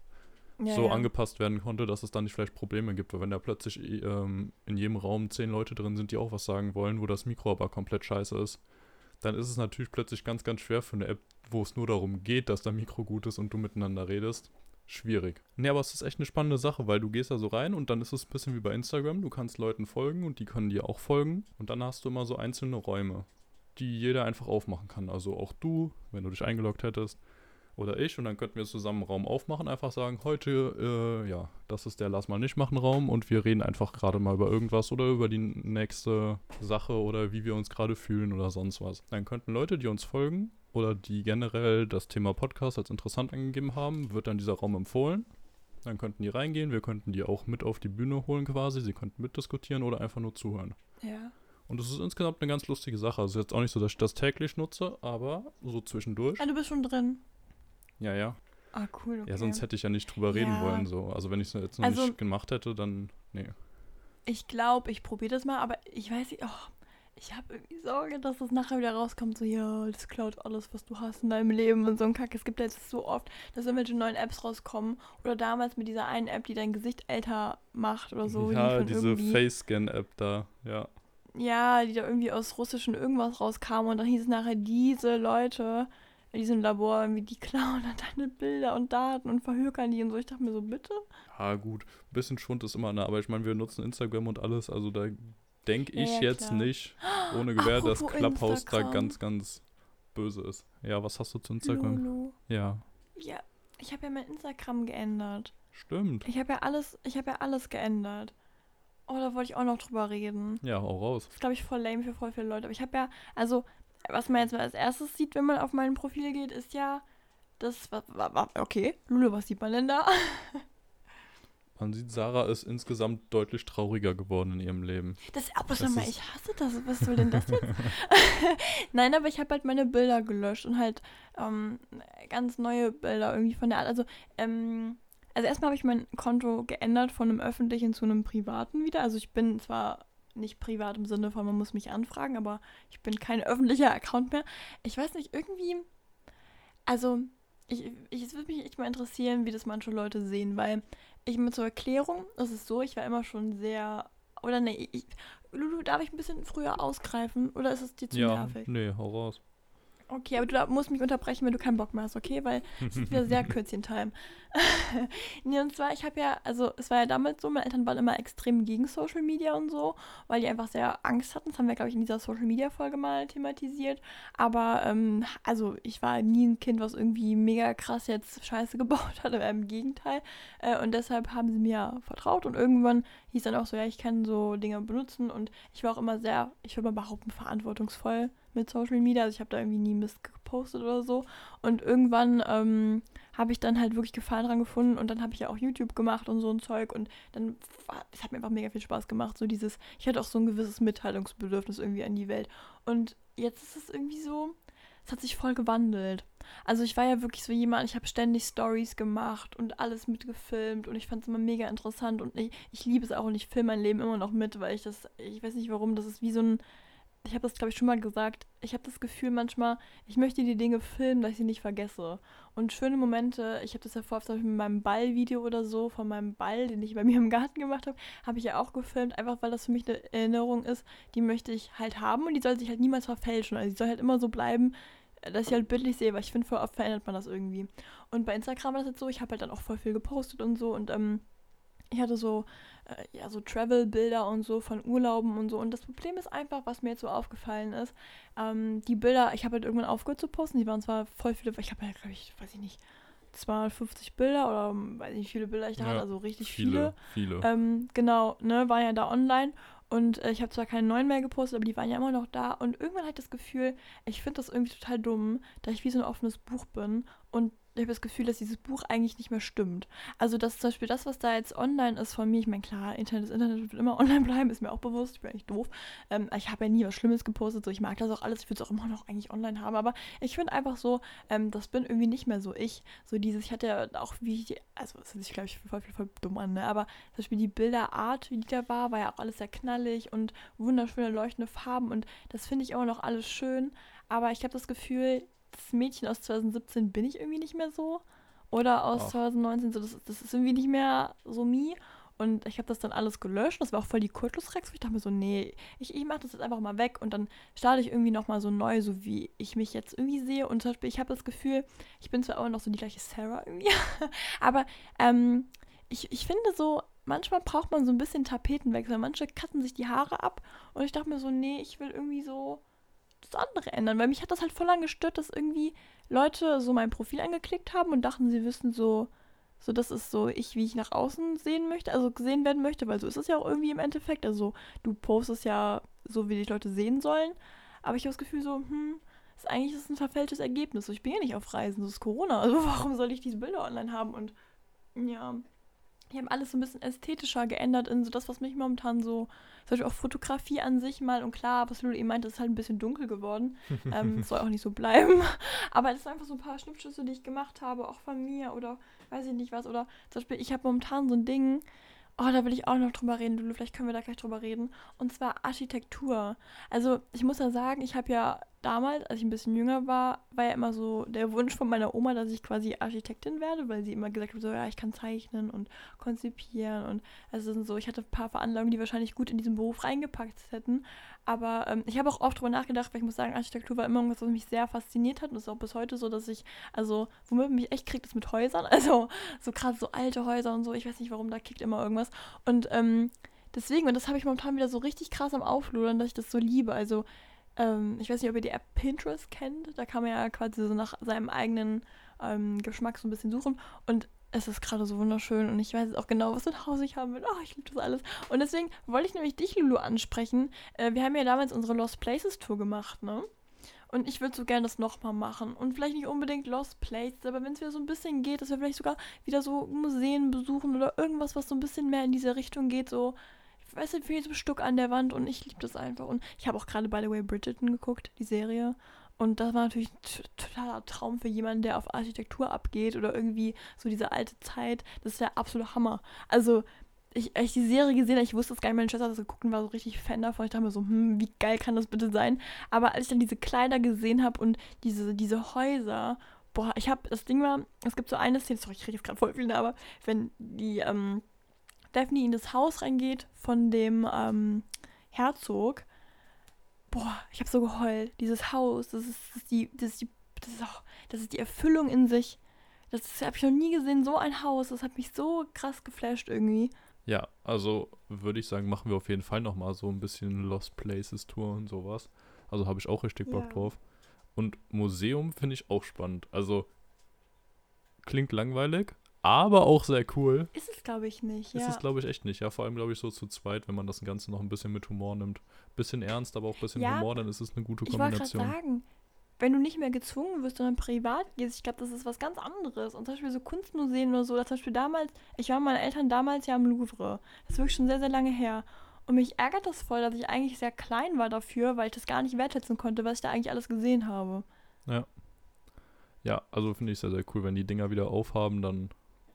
ja, so ja. angepasst werden konnte, dass es dann nicht vielleicht Probleme gibt. Weil wenn da plötzlich ähm, in jedem Raum zehn Leute drin sind, die auch was sagen wollen, wo das Mikro aber komplett scheiße ist, dann ist es natürlich plötzlich ganz, ganz schwer für eine App, wo es nur darum geht, dass der Mikro gut ist und du miteinander redest. Schwierig. Nee, aber es ist echt eine spannende Sache, weil du gehst da so rein und dann ist es ein bisschen wie bei Instagram. Du kannst Leuten folgen und die können dir auch folgen. Und dann hast du immer so einzelne Räume, die jeder einfach aufmachen kann. Also auch du, wenn du dich eingeloggt hättest, oder ich und dann könnten wir zusammen einen Raum aufmachen, einfach sagen, heute, äh, ja, das ist der Lass mal nicht machen Raum und wir reden einfach gerade mal über irgendwas oder über die nächste Sache oder wie wir uns gerade fühlen oder sonst was. Dann könnten Leute, die uns folgen oder die generell das Thema Podcast als interessant angegeben haben, wird dann dieser Raum empfohlen. Dann könnten die reingehen, wir könnten die auch mit auf die Bühne holen quasi, sie könnten mitdiskutieren oder einfach nur zuhören. Ja. Und es ist insgesamt eine ganz lustige Sache. Also jetzt auch nicht so, dass ich das täglich nutze, aber so zwischendurch. Ah, du bist schon drin. Ja, ja. Ah, cool. Okay. Ja, sonst hätte ich ja nicht drüber reden ja. wollen. So. Also wenn ich es jetzt noch also, nicht gemacht hätte, dann. Nee. Ich glaube, ich probiere das mal, aber ich weiß nicht, oh, ich habe irgendwie Sorge, dass das nachher wieder rauskommt, so, ja, das klaut alles, was du hast in deinem Leben und so ein Kack. Es gibt ja jetzt so oft, dass irgendwelche neuen Apps rauskommen. Oder damals mit dieser einen App, die dein Gesicht älter macht oder so. Ja, die diese Face-Scan-App da, ja. Ja, die da irgendwie aus russischen irgendwas rauskam und dann hieß es nachher, diese Leute in diesem Labor irgendwie, die klauen dann deine Bilder und Daten und verhökern die und so. Ich dachte mir so, bitte? Ja, gut. Ein bisschen Schund ist immer, ne? Aber ich meine, wir nutzen Instagram und alles, also da denke ich ja, jetzt klar. nicht, ohne Gewehr, dass Clubhouse Instagram. da ganz, ganz böse ist. Ja, was hast du zu Instagram? Lulu. Ja. Ja, ich habe ja mein Instagram geändert. Stimmt. Ich habe ja alles, ich habe ja alles geändert. Oh, da wollte ich auch noch drüber reden. Ja, auch raus. Das ist, glaube ich, voll lame für voll viele Leute. Aber ich habe ja, also was man jetzt mal als erstes sieht, wenn man auf mein Profil geht, ist ja das. Okay, Lulu, was sieht man denn da? Man sieht, Sarah ist insgesamt deutlich trauriger geworden in ihrem Leben. Das, aber das mal, ich hasse das. Was soll denn das jetzt? Nein, aber ich habe halt meine Bilder gelöscht und halt ähm, ganz neue Bilder irgendwie von der Art. Also, ähm, also erstmal habe ich mein Konto geändert von einem öffentlichen zu einem privaten wieder. Also ich bin zwar nicht privat im Sinne von, man muss mich anfragen, aber ich bin kein öffentlicher Account mehr. Ich weiß nicht, irgendwie, also ich, ich, es würde mich echt mal interessieren, wie das manche Leute sehen, weil ich mir zur Erklärung, das ist so, ich war immer schon sehr, oder nee, ich, Lulu, darf ich ein bisschen früher ausgreifen oder ist es dir zu ja, nervig? Nee, hau raus. Okay, aber du musst mich unterbrechen, wenn du keinen Bock mehr hast, okay? Weil es ist wieder sehr Kürzchen-Time. nee, und zwar, ich habe ja, also es war ja damals so, meine Eltern waren immer extrem gegen Social Media und so, weil die einfach sehr Angst hatten. Das haben wir, glaube ich, in dieser Social Media-Folge mal thematisiert. Aber, ähm, also ich war nie ein Kind, was irgendwie mega krass jetzt Scheiße gebaut hat, aber im Gegenteil. Äh, und deshalb haben sie mir vertraut und irgendwann hieß dann auch so, ja, ich kann so Dinge benutzen und ich war auch immer sehr, ich würde mal behaupten, verantwortungsvoll mit Social Media. Also ich habe da irgendwie nie Mist gepostet oder so. Und irgendwann ähm, habe ich dann halt wirklich Gefallen dran gefunden und dann habe ich ja auch YouTube gemacht und so ein Zeug und dann, es hat mir einfach mega viel Spaß gemacht. So dieses, ich hatte auch so ein gewisses Mitteilungsbedürfnis irgendwie an die Welt. Und jetzt ist es irgendwie so, es hat sich voll gewandelt. Also ich war ja wirklich so jemand, ich habe ständig Stories gemacht und alles mitgefilmt und ich fand es immer mega interessant und ich, ich liebe es auch und ich filme mein Leben immer noch mit, weil ich das, ich weiß nicht warum, das ist wie so ein ich habe das, glaube ich, schon mal gesagt, ich habe das Gefühl manchmal, ich möchte die Dinge filmen, dass ich sie nicht vergesse. Und schöne Momente, ich habe das ja vorher zum Beispiel mit meinem Ballvideo oder so, von meinem Ball, den ich bei mir im Garten gemacht habe, habe ich ja auch gefilmt, einfach weil das für mich eine Erinnerung ist, die möchte ich halt haben und die soll sich halt niemals verfälschen. Also die soll halt immer so bleiben, dass ich halt bildlich sehe, weil ich finde, voll oft verändert man das irgendwie. Und bei Instagram war das jetzt so, ich habe halt dann auch voll viel gepostet und so und ähm, ich hatte so äh, ja, so Travel-Bilder und so von Urlauben und so. Und das Problem ist einfach, was mir jetzt so aufgefallen ist, ähm, die Bilder, ich habe halt irgendwann aufgehört zu posten, die waren zwar voll viele, ich habe ja, glaube ich, weiß ich nicht, 250 Bilder oder weiß nicht, wie viele Bilder ich da ja, hatte, also richtig viele. Viele. viele. Ähm, genau, ne, waren ja da online Und äh, ich habe zwar keine neuen mehr gepostet, aber die waren ja immer noch da. Und irgendwann hatte ich das Gefühl, ich finde das irgendwie total dumm, da ich wie so ein offenes Buch bin und ich habe das Gefühl, dass dieses Buch eigentlich nicht mehr stimmt. Also, dass zum Beispiel das, was da jetzt online ist von mir, ich meine, klar, Internet ist Internet, wird immer online bleiben, ist mir auch bewusst, ich bin eigentlich doof. Ähm, ich habe ja nie was Schlimmes gepostet, so ich mag das auch alles, ich würde es auch immer noch eigentlich online haben, aber ich finde einfach so, ähm, das bin irgendwie nicht mehr so ich. So dieses, ich hatte ja auch wie, die, also das sich, glaube ich, voll, voll, voll dumm an, ne? aber zum Beispiel die Bilderart, wie die da war, war ja auch alles sehr knallig und wunderschöne leuchtende Farben und das finde ich immer noch alles schön, aber ich habe das Gefühl, das Mädchen aus 2017 bin ich irgendwie nicht mehr so. Oder aus Ach. 2019, so, das, das ist irgendwie nicht mehr so mi. Und ich habe das dann alles gelöscht. Das war auch voll die Kultusrex. Ich dachte mir so, nee, ich, ich mache das jetzt einfach mal weg. Und dann starte ich irgendwie nochmal so neu, so wie ich mich jetzt irgendwie sehe. Und zum Beispiel, ich habe das Gefühl, ich bin zwar auch noch so die gleiche Sarah irgendwie. aber ähm, ich, ich finde so, manchmal braucht man so ein bisschen Tapetenwechsel. Manche cutten sich die Haare ab. Und ich dachte mir so, nee, ich will irgendwie so das andere ändern, weil mich hat das halt voll lang gestört, dass irgendwie Leute so mein Profil angeklickt haben und dachten, sie wissen so, so das ist so ich, wie ich nach außen sehen möchte, also gesehen werden möchte, weil so ist es ja auch irgendwie im Endeffekt. Also du postest ja so, wie die Leute sehen sollen, aber ich habe das Gefühl so, hm, ist eigentlich ist ein verfälschtes Ergebnis. So, ich bin ja nicht auf Reisen, das ist Corona, also warum soll ich diese Bilder online haben? Und ja, ich habe alles so ein bisschen ästhetischer geändert in so das, was mich momentan so, zum Beispiel auch Fotografie an sich mal, und klar, was Lulu eben meinte, ist halt ein bisschen dunkel geworden. ähm, soll auch nicht so bleiben. Aber es sind einfach so ein paar Schnippschüsse, die ich gemacht habe, auch von mir oder weiß ich nicht was. Oder zum Beispiel, ich habe momentan so ein Ding, Oh, da will ich auch noch drüber reden, Lulu. Vielleicht können wir da gleich drüber reden. Und zwar Architektur. Also, ich muss ja sagen, ich habe ja damals, als ich ein bisschen jünger war, war ja immer so der Wunsch von meiner Oma, dass ich quasi Architektin werde, weil sie immer gesagt hat, so, ja, ich kann zeichnen und konzipieren und also so, ich hatte ein paar Veranlagungen, die wahrscheinlich gut in diesen Beruf reingepackt hätten. Aber ähm, ich habe auch oft drüber nachgedacht, weil ich muss sagen, Architektur war immer irgendwas, was mich sehr fasziniert hat und es ist auch bis heute so, dass ich, also, womit mich echt kriegt, ist mit Häusern. Also, so gerade so alte Häuser und so, ich weiß nicht warum, da kickt immer irgendwas. Und ähm, deswegen, und das habe ich momentan wieder so richtig krass am Aufludern, dass ich das so liebe. Also, ähm, ich weiß nicht, ob ihr die App Pinterest kennt. Da kann man ja quasi so nach seinem eigenen ähm, Geschmack so ein bisschen suchen. Und es ist gerade so wunderschön und ich weiß jetzt auch genau, was für ein Haus ich haben will. Oh, ich liebe das alles. Und deswegen wollte ich nämlich dich, Lulu, ansprechen. Äh, wir haben ja damals unsere Lost Places Tour gemacht, ne? Und ich würde so gerne das nochmal machen. Und vielleicht nicht unbedingt Lost Places, aber wenn es wieder so ein bisschen geht, dass wir vielleicht sogar wieder so Museen besuchen oder irgendwas, was so ein bisschen mehr in diese Richtung geht, so weißt du, wie so Stück an der Wand und ich liebe das einfach. Und ich habe auch gerade, by the way, Bridgerton geguckt, die Serie. Und das war natürlich ein totaler Traum für jemanden, der auf Architektur abgeht oder irgendwie so diese alte Zeit. Das ist der absolute Hammer. Also, ich, als ich die Serie gesehen habe, ich wusste es gar nicht, meine Schwester hat das geguckt und war so richtig Fan davon. Ich dachte mir so, hm, wie geil kann das bitte sein? Aber als ich dann diese Kleider gesehen habe und diese, diese Häuser, boah, ich habe, das Ding war, es gibt so eine Szene, sorry, ich kriege jetzt gerade voll viel, aber wenn die, ähm, Daphne in das Haus reingeht von dem ähm, Herzog, boah, ich habe so geheult. Dieses Haus, das ist, das ist die, das ist die, das ist, auch, das ist die Erfüllung in sich. Das habe ich noch nie gesehen, so ein Haus. Das hat mich so krass geflasht irgendwie. Ja, also würde ich sagen, machen wir auf jeden Fall nochmal so ein bisschen Lost Places Tour und sowas. Also habe ich auch richtig Bock ja. drauf. Und Museum finde ich auch spannend. Also klingt langweilig, aber auch sehr cool. Ist es, glaube ich, nicht. Ja. Ist es, glaube ich, echt nicht. Ja, vor allem, glaube ich, so zu zweit, wenn man das Ganze noch ein bisschen mit Humor nimmt. Bisschen ernst, aber auch ein bisschen ja, Humor, dann ist es eine gute Kombination. Ich wollte sagen, wenn du nicht mehr gezwungen wirst, sondern privat gehst, ich glaube, das ist was ganz anderes. Und zum Beispiel so Kunstmuseen oder so, oder zum Beispiel damals, ich war mit meinen Eltern damals ja im Louvre. Das ist wirklich schon sehr, sehr lange her. Und mich ärgert das voll, dass ich eigentlich sehr klein war dafür, weil ich das gar nicht wertschätzen konnte, was ich da eigentlich alles gesehen habe. Ja. Ja, also finde ich sehr, sehr cool. Wenn die Dinger wieder aufhaben, dann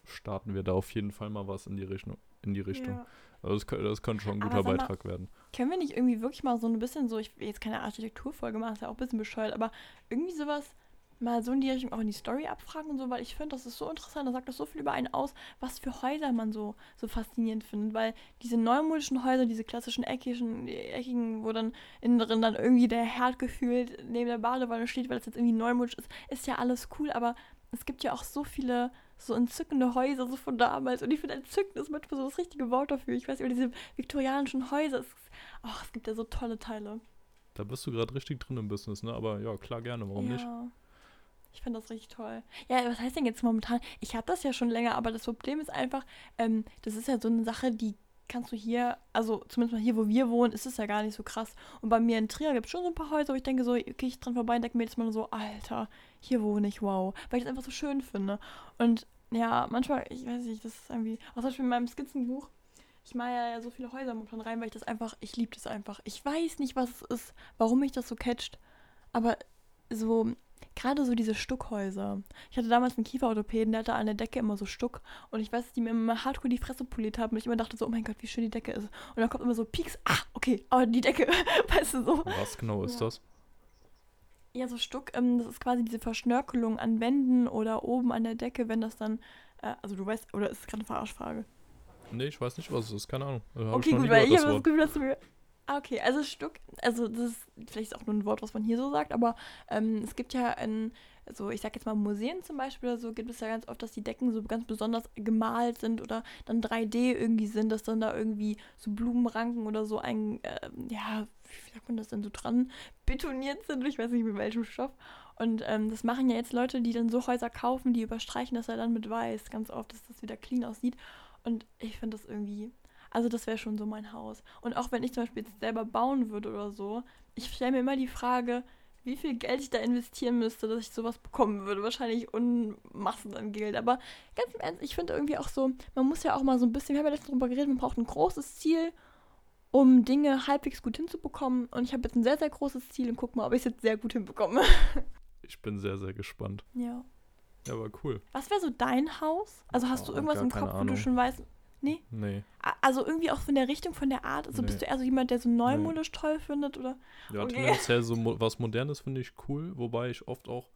starten wir da auf jeden Fall mal was in die Richtung. In die Richtung. Ja. Also das, das könnte schon ein guter mal, Beitrag werden. Können wir nicht irgendwie wirklich mal so ein bisschen so, ich will jetzt keine Architekturfolge machen, ist ja auch ein bisschen bescheuert, aber irgendwie sowas mal so in die Richtung auch in die Story abfragen und so, weil ich finde, das ist so interessant, da sagt das so viel über einen aus, was für Häuser man so, so faszinierend findet, weil diese neumodischen Häuser, diese klassischen eckigen, eckigen, wo dann innen drin dann irgendwie der Herd gefühlt neben der Badewanne steht, weil das jetzt irgendwie neumodisch ist, ist ja alles cool, aber es gibt ja auch so viele so entzückende Häuser so von damals. Und ich finde, entzückend ist manchmal so das richtige Wort dafür. Ich weiß über diese viktorianischen Häuser. Es, oh, es gibt ja so tolle Teile. Da bist du gerade richtig drin im Business, ne? Aber ja, klar, gerne, warum ja. nicht? Ich finde das richtig toll. Ja, was heißt denn jetzt momentan? Ich habe das ja schon länger, aber das Problem ist einfach, ähm, das ist ja so eine Sache, die kannst du hier, also zumindest mal hier, wo wir wohnen, ist es ja gar nicht so krass. Und bei mir in Trier gibt es schon so ein paar Häuser, wo ich denke so, okay, ich dran vorbei und denke mir jetzt mal so, Alter, hier wohne ich, wow. Weil ich es einfach so schön finde. Und ja, manchmal, ich weiß nicht, das ist irgendwie, auch zum Beispiel in meinem Skizzenbuch, ich mache ja so viele Häuser momentan rein, weil ich das einfach, ich liebe das einfach. Ich weiß nicht, was es ist, warum mich das so catcht, aber so, gerade so diese Stuckhäuser. Ich hatte damals einen Kieferorthopäden, der hatte an der Decke immer so Stuck. Und ich weiß, dass die mir immer hardcore die Fresse poliert haben. Und ich immer dachte so, oh mein Gott, wie schön die Decke ist. Und dann kommt immer so Pieks. Ah, okay, aber die Decke, weißt du so. Was genau ist ja. das? Ja, so Stuck, ähm, das ist quasi diese Verschnörkelung an Wänden oder oben an der Decke, wenn das dann, äh, also du weißt, oder ist es gerade eine Verarschfrage? Nee, ich weiß nicht, was es ist, keine Ahnung. okay, gut, weil ich habe das Gefühl, dass du mir okay, also Stuck, also das ist vielleicht auch nur ein Wort, was man hier so sagt, aber ähm, es gibt ja in, so ich sag jetzt mal Museen zum Beispiel oder so, gibt es ja ganz oft, dass die Decken so ganz besonders gemalt sind oder dann 3D irgendwie sind, dass dann da irgendwie so Blumenranken oder so ein, äh, ja, wie sagt man das denn, so dran betoniert sind, ich weiß nicht mit welchem Stoff. Und ähm, das machen ja jetzt Leute, die dann so Häuser kaufen, die überstreichen das ja dann mit weiß, ganz oft, dass das wieder clean aussieht. Und ich finde das irgendwie also das wäre schon so mein Haus. Und auch wenn ich zum Beispiel jetzt selber bauen würde oder so, ich stelle mir immer die Frage, wie viel Geld ich da investieren müsste, dass ich sowas bekommen würde. Wahrscheinlich Unmassen an Geld. Aber ganz im Ernst, ich finde irgendwie auch so, man muss ja auch mal so ein bisschen, wir haben ja letztens darüber geredet, man braucht ein großes Ziel, um Dinge halbwegs gut hinzubekommen. Und ich habe jetzt ein sehr, sehr großes Ziel und guck mal, ob ich es jetzt sehr gut hinbekomme. ich bin sehr, sehr gespannt. Ja. Ja, aber cool. Was wäre so dein Haus? Also hast oh, du irgendwas im Kopf, wo du schon weißt, Nee? Nee. Also irgendwie auch von der Richtung, von der Art. Also nee. bist du eher so jemand, der so neumodisch nee. toll findet, oder? Ja, okay. tendenziell so mo was Modernes finde ich cool, wobei ich oft auch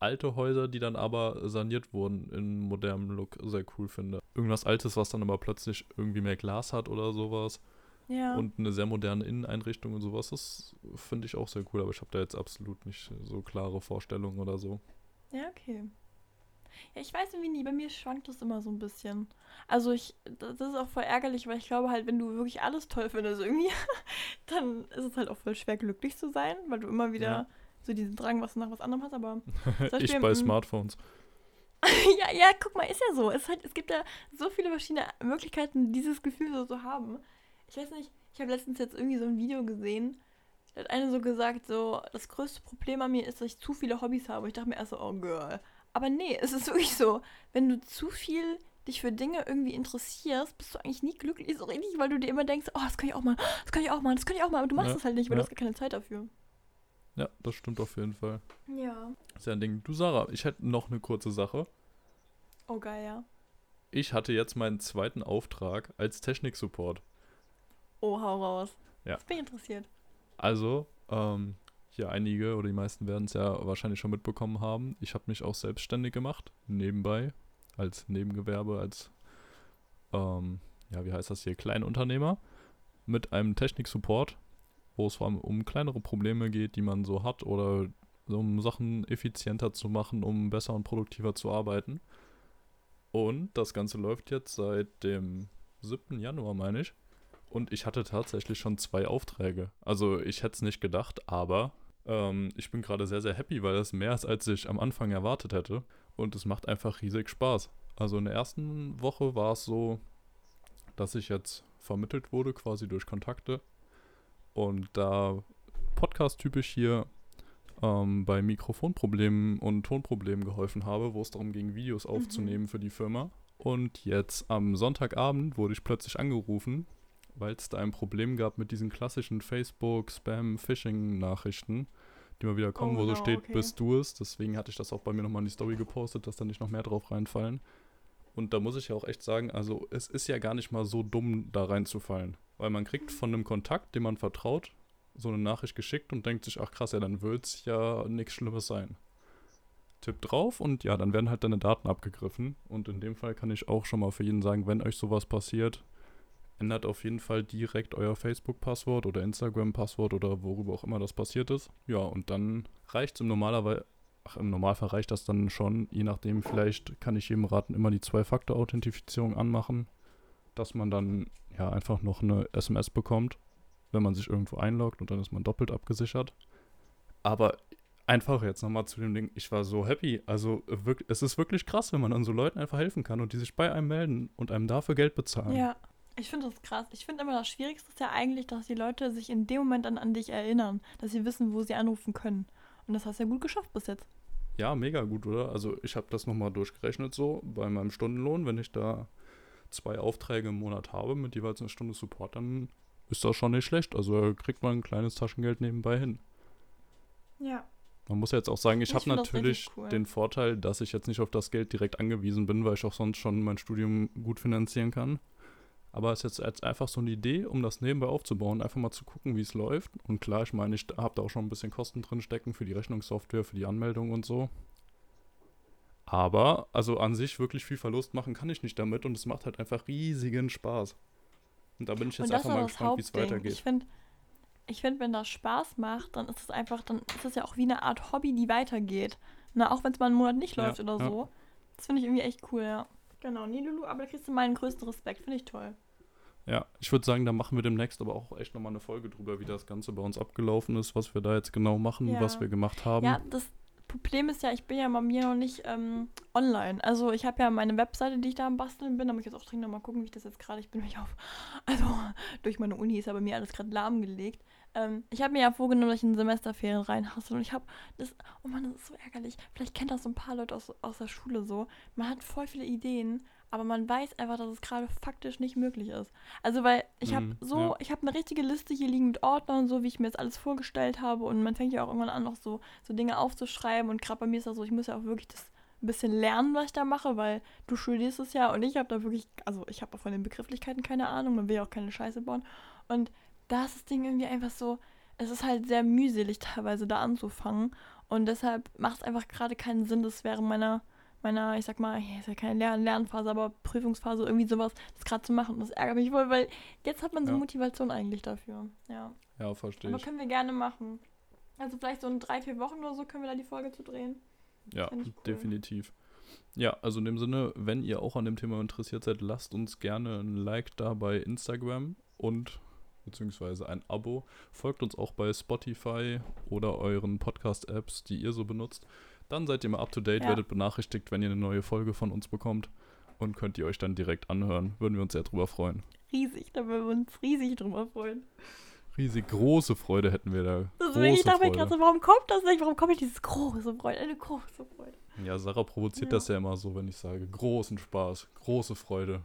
alte Häuser, die dann aber saniert wurden in modernem Look, sehr cool finde. Irgendwas Altes, was dann aber plötzlich irgendwie mehr Glas hat oder sowas. Ja. Und eine sehr moderne Inneneinrichtung und sowas, das finde ich auch sehr cool, aber ich habe da jetzt absolut nicht so klare Vorstellungen oder so. Ja, okay. Ja, ich weiß irgendwie nie, bei mir schwankt das immer so ein bisschen. Also ich, das ist auch voll ärgerlich, weil ich glaube halt, wenn du wirklich alles toll findest irgendwie, dann ist es halt auch voll schwer glücklich zu sein, weil du immer wieder ja. so diesen Drang was nach was anderem hast, aber ich bei Smartphones. ja, ja, guck mal, ist ja so. Es, halt, es gibt ja so viele verschiedene Möglichkeiten, dieses Gefühl so zu haben. Ich weiß nicht, ich habe letztens jetzt irgendwie so ein Video gesehen, da hat eine so gesagt, so, das größte Problem an mir ist, dass ich zu viele Hobbys habe. Ich dachte mir erst so, oh Girl, aber nee, es ist wirklich so, wenn du zu viel dich für Dinge irgendwie interessierst, bist du eigentlich nie glücklich so richtig, weil du dir immer denkst, oh, das kann ich auch mal, das kann ich auch mal, das kann ich auch mal, aber du machst es ja, halt nicht, weil ja. du hast keine Zeit dafür. Ja, das stimmt auf jeden Fall. Ja. Das ist ja ein Ding. Du, Sarah, ich hätte noch eine kurze Sache. Oh, geil, ja. Ich hatte jetzt meinen zweiten Auftrag als Technik-Support. Oh, hau raus. Ja. Jetzt bin ich interessiert. Also, ähm, hier einige oder die meisten werden es ja wahrscheinlich schon mitbekommen haben. Ich habe mich auch selbstständig gemacht, nebenbei, als Nebengewerbe, als, ähm, ja, wie heißt das hier, Kleinunternehmer mit einem Technik-Support, wo es vor allem um kleinere Probleme geht, die man so hat oder um Sachen effizienter zu machen, um besser und produktiver zu arbeiten. Und das Ganze läuft jetzt seit dem 7. Januar, meine ich. Und ich hatte tatsächlich schon zwei Aufträge. Also ich hätte es nicht gedacht, aber ähm, ich bin gerade sehr, sehr happy, weil das mehr ist, als ich am Anfang erwartet hätte. Und es macht einfach riesig Spaß. Also in der ersten Woche war es so, dass ich jetzt vermittelt wurde, quasi durch Kontakte. Und da podcast-typisch hier ähm, bei Mikrofonproblemen und Tonproblemen geholfen habe, wo es darum ging, Videos mhm. aufzunehmen mhm. für die Firma. Und jetzt am Sonntagabend wurde ich plötzlich angerufen weil es da ein Problem gab mit diesen klassischen Facebook-Spam-Phishing-Nachrichten, die mal wieder kommen, oh, wo so steht, okay. bist du es. Deswegen hatte ich das auch bei mir nochmal in die Story gepostet, dass da nicht noch mehr drauf reinfallen. Und da muss ich ja auch echt sagen, also es ist ja gar nicht mal so dumm, da reinzufallen. Weil man kriegt von einem Kontakt, dem man vertraut, so eine Nachricht geschickt und denkt sich, ach krass, ja, dann wird es ja nichts Schlimmes sein. Tipp drauf und ja, dann werden halt deine Daten abgegriffen. Und in dem Fall kann ich auch schon mal für jeden sagen, wenn euch sowas passiert, ändert auf jeden Fall direkt euer Facebook-Passwort oder Instagram-Passwort oder worüber auch immer das passiert ist. Ja, und dann reicht es im Normalerweise. Ach, im Normalfall reicht das dann schon, je nachdem, vielleicht kann ich jedem raten, immer die Zwei-Faktor-Authentifizierung anmachen, dass man dann ja einfach noch eine SMS bekommt, wenn man sich irgendwo einloggt und dann ist man doppelt abgesichert. Aber einfach jetzt nochmal zu dem Ding, ich war so happy. Also es ist wirklich krass, wenn man dann so Leuten einfach helfen kann und die sich bei einem melden und einem dafür Geld bezahlen. Ja. Ich finde das krass. Ich finde immer das Schwierigste ist ja eigentlich, dass die Leute sich in dem Moment dann an dich erinnern, dass sie wissen, wo sie anrufen können. Und das hast du ja gut geschafft bis jetzt. Ja, mega gut, oder? Also ich habe das nochmal durchgerechnet so bei meinem Stundenlohn. Wenn ich da zwei Aufträge im Monat habe mit jeweils einer Stunde Support, dann ist das schon nicht schlecht. Also kriegt man ein kleines Taschengeld nebenbei hin. Ja. Man muss jetzt auch sagen, ich, Ich habe natürlich cool. den Vorteil, dass ich jetzt nicht auf das Geld direkt angewiesen bin, weil ich auch sonst schon mein Studium gut finanzieren kann. Aber es ist jetzt einfach so eine Idee, um das nebenbei aufzubauen, einfach mal zu gucken, wie es läuft. Und klar, ich meine, ich habe da auch schon ein bisschen Kosten drin stecken für die Rechnungssoftware, für die Anmeldung und so. Aber, also an sich wirklich viel Verlust machen kann ich nicht damit und es macht halt einfach riesigen Spaß. Und da bin ich jetzt einfach mal gespannt, wie es weitergeht. Ich finde, ich find, wenn das Spaß macht, dann ist es einfach, dann ist es ja auch wie eine Art Hobby, die weitergeht. Na, auch wenn es mal einen Monat nicht Ja, läuft oder ja. so. Das finde ich irgendwie echt cool, ja. Genau, nee, Lulu, aber da kriegst du meinen größten Respekt. Finde ich toll. Ja, ich würde sagen, da machen wir demnächst aber auch echt nochmal eine Folge drüber, wie das Ganze bei uns abgelaufen ist, was wir da jetzt genau machen, Ja. was wir gemacht haben. Ja, das Problem ist ja, ich bin ja bei mir noch nicht ähm, online. Also ich habe ja meine Webseite, die ich da am Basteln bin. Da muss ich jetzt auch dringend noch mal gucken, wie ich das jetzt gerade, ich bin mich auf, also durch meine Uni ist ja bei mir alles gerade lahmgelegt. Ähm, ich habe mir ja vorgenommen, dass ich in Semesterferien reinhasse und ich habe das, oh Mann, das ist so ärgerlich. Vielleicht kennt das so ein paar Leute aus, aus der Schule so. Man hat voll viele Ideen, aber man weiß einfach, dass es gerade faktisch nicht möglich ist. Also weil ich habe Mhm, so, ja. ich habe eine richtige Liste hier liegen mit Ordnern und so, wie ich mir das alles vorgestellt habe und man fängt ja auch irgendwann an, noch so, so Dinge aufzuschreiben und gerade bei mir ist das so, ich muss ja auch wirklich das ein bisschen lernen, was ich da mache, weil du studierst es ja und ich habe da wirklich, also ich habe auch von den Begrifflichkeiten keine Ahnung, man will ja auch keine Scheiße bauen und da ist das Ding irgendwie einfach so, es ist halt sehr mühselig teilweise da anzufangen und deshalb macht es einfach gerade keinen Sinn, das während meiner meiner, ich sag mal, ist ja keine Lern Lernphase, aber Prüfungsphase, irgendwie sowas, das gerade zu machen. Und das ärgert mich wohl, weil jetzt hat man so Ja. Motivation eigentlich dafür. Ja. Ja, verstehe Aber können wir gerne machen. Also vielleicht so in drei, vier Wochen oder so können wir da die Folge zu drehen. Ja, cool. definitiv. Ja, also in dem Sinne, wenn ihr auch an dem Thema interessiert seid, lasst uns gerne ein Like da bei Instagram und beziehungsweise ein Abo. Folgt uns auch bei Spotify oder euren Podcast-Apps, die ihr so benutzt. Dann seid ihr mal up to date, Ja. werdet benachrichtigt, wenn ihr eine neue Folge von uns bekommt und könnt ihr euch dann direkt anhören. Würden wir uns sehr drüber freuen. Riesig, da würden wir uns riesig drüber freuen. Riesig große Freude hätten wir da. Das große ich dachte mir gerade so, warum kommt das nicht? Warum kommt nicht dieses große Freude? Eine große Freude. Ja, Sarah provoziert Ja. das ja immer so, wenn ich sage, großen Spaß, große Freude.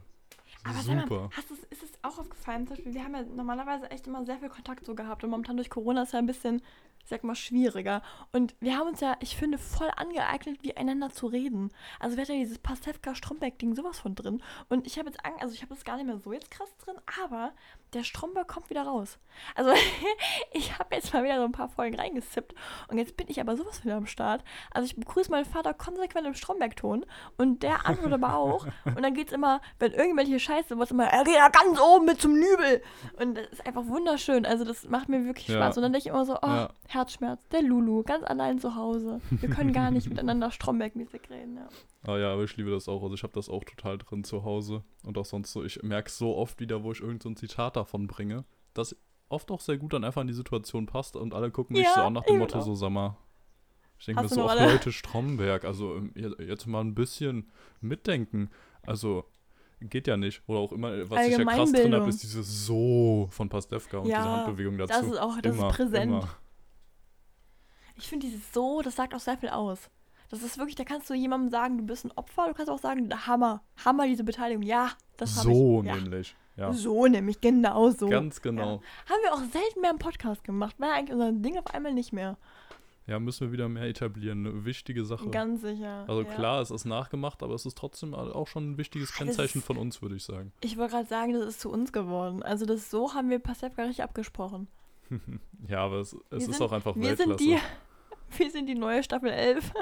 Aber sag mal, Super. hast du's, ist es auch aufgefallen? Zum Beispiel, wir haben ja normalerweise echt immer sehr viel Kontakt so gehabt und momentan durch Corona ist ja ein bisschen, ich sag mal, schwieriger. Und wir haben uns ja, ich finde, voll angeeignet, wie einander zu reden. Also wir hatten ja dieses Pastewka-Stromberg-Ding sowas von drin. Und ich habe jetzt, Angst, also ich habe das gar nicht mehr so jetzt krass drin, aber der Stromberg kommt wieder raus. Also ich habe jetzt mal wieder so ein paar Folgen reingesippt und jetzt bin ich aber sowas wieder am Start. Also ich begrüße meinen Vater konsequent im Stromberg-Ton und der antwortet aber auch. Und dann geht's immer, wenn irgendwelche Scheiße, was immer, er geht da ganz oben mit zum Nübel. Und das ist einfach wunderschön. Also das macht mir wirklich Ja. Spaß. Und dann denke ich immer so, oh, Ja. Herzschmerz, der Lulu, ganz allein zu Hause. Wir können gar nicht miteinander Stromberg-mäßig reden. Ja. Ah ja, aber ich liebe das auch. Also ich habe das auch total drin zu Hause. Und auch sonst so. Ich merke so oft wieder, wo ich irgend so ein Zitat davon bringe, das oft auch sehr gut dann einfach in die Situation passt und alle gucken mich Ja, so an nach dem Motto, auch. so sag mal. Ich denke mir so, auch? Leute, Stromberg, also ähm, je- jetzt mal ein bisschen mitdenken. Also geht ja nicht. Oder auch immer, was ich ja krass drin habe, ist dieses So von Pastewka und Ja, diese Handbewegung dazu. Das ist auch, das immer, ist präsent. Immer. Ich finde dieses so, das sagt auch sehr viel aus. Das ist wirklich, da kannst du jemandem sagen, du bist ein Opfer, du kannst auch sagen, Hammer, Hammer diese Beteiligung. Ja, das habe So ich. Ja. nämlich. Ja, So nämlich, genau so. ganz genau. Haben wir auch selten mehr im Podcast gemacht. War eigentlich unser Ding auf einmal nicht mehr. Ja, müssen wir wieder mehr etablieren. Eine wichtige Sache. Ganz sicher. Also ja. klar, es ist nachgemacht, aber es ist trotzdem auch schon ein wichtiges Das Kennzeichen ist- von uns, würde ich sagen. Ich wollte gerade sagen, das ist zu uns geworden. Also das so haben wir Pastewka richtig abgesprochen. Ja, aber es, es ist sind- auch einfach Wir Weltklasse. sind die, wir sind die neue Staffel 11.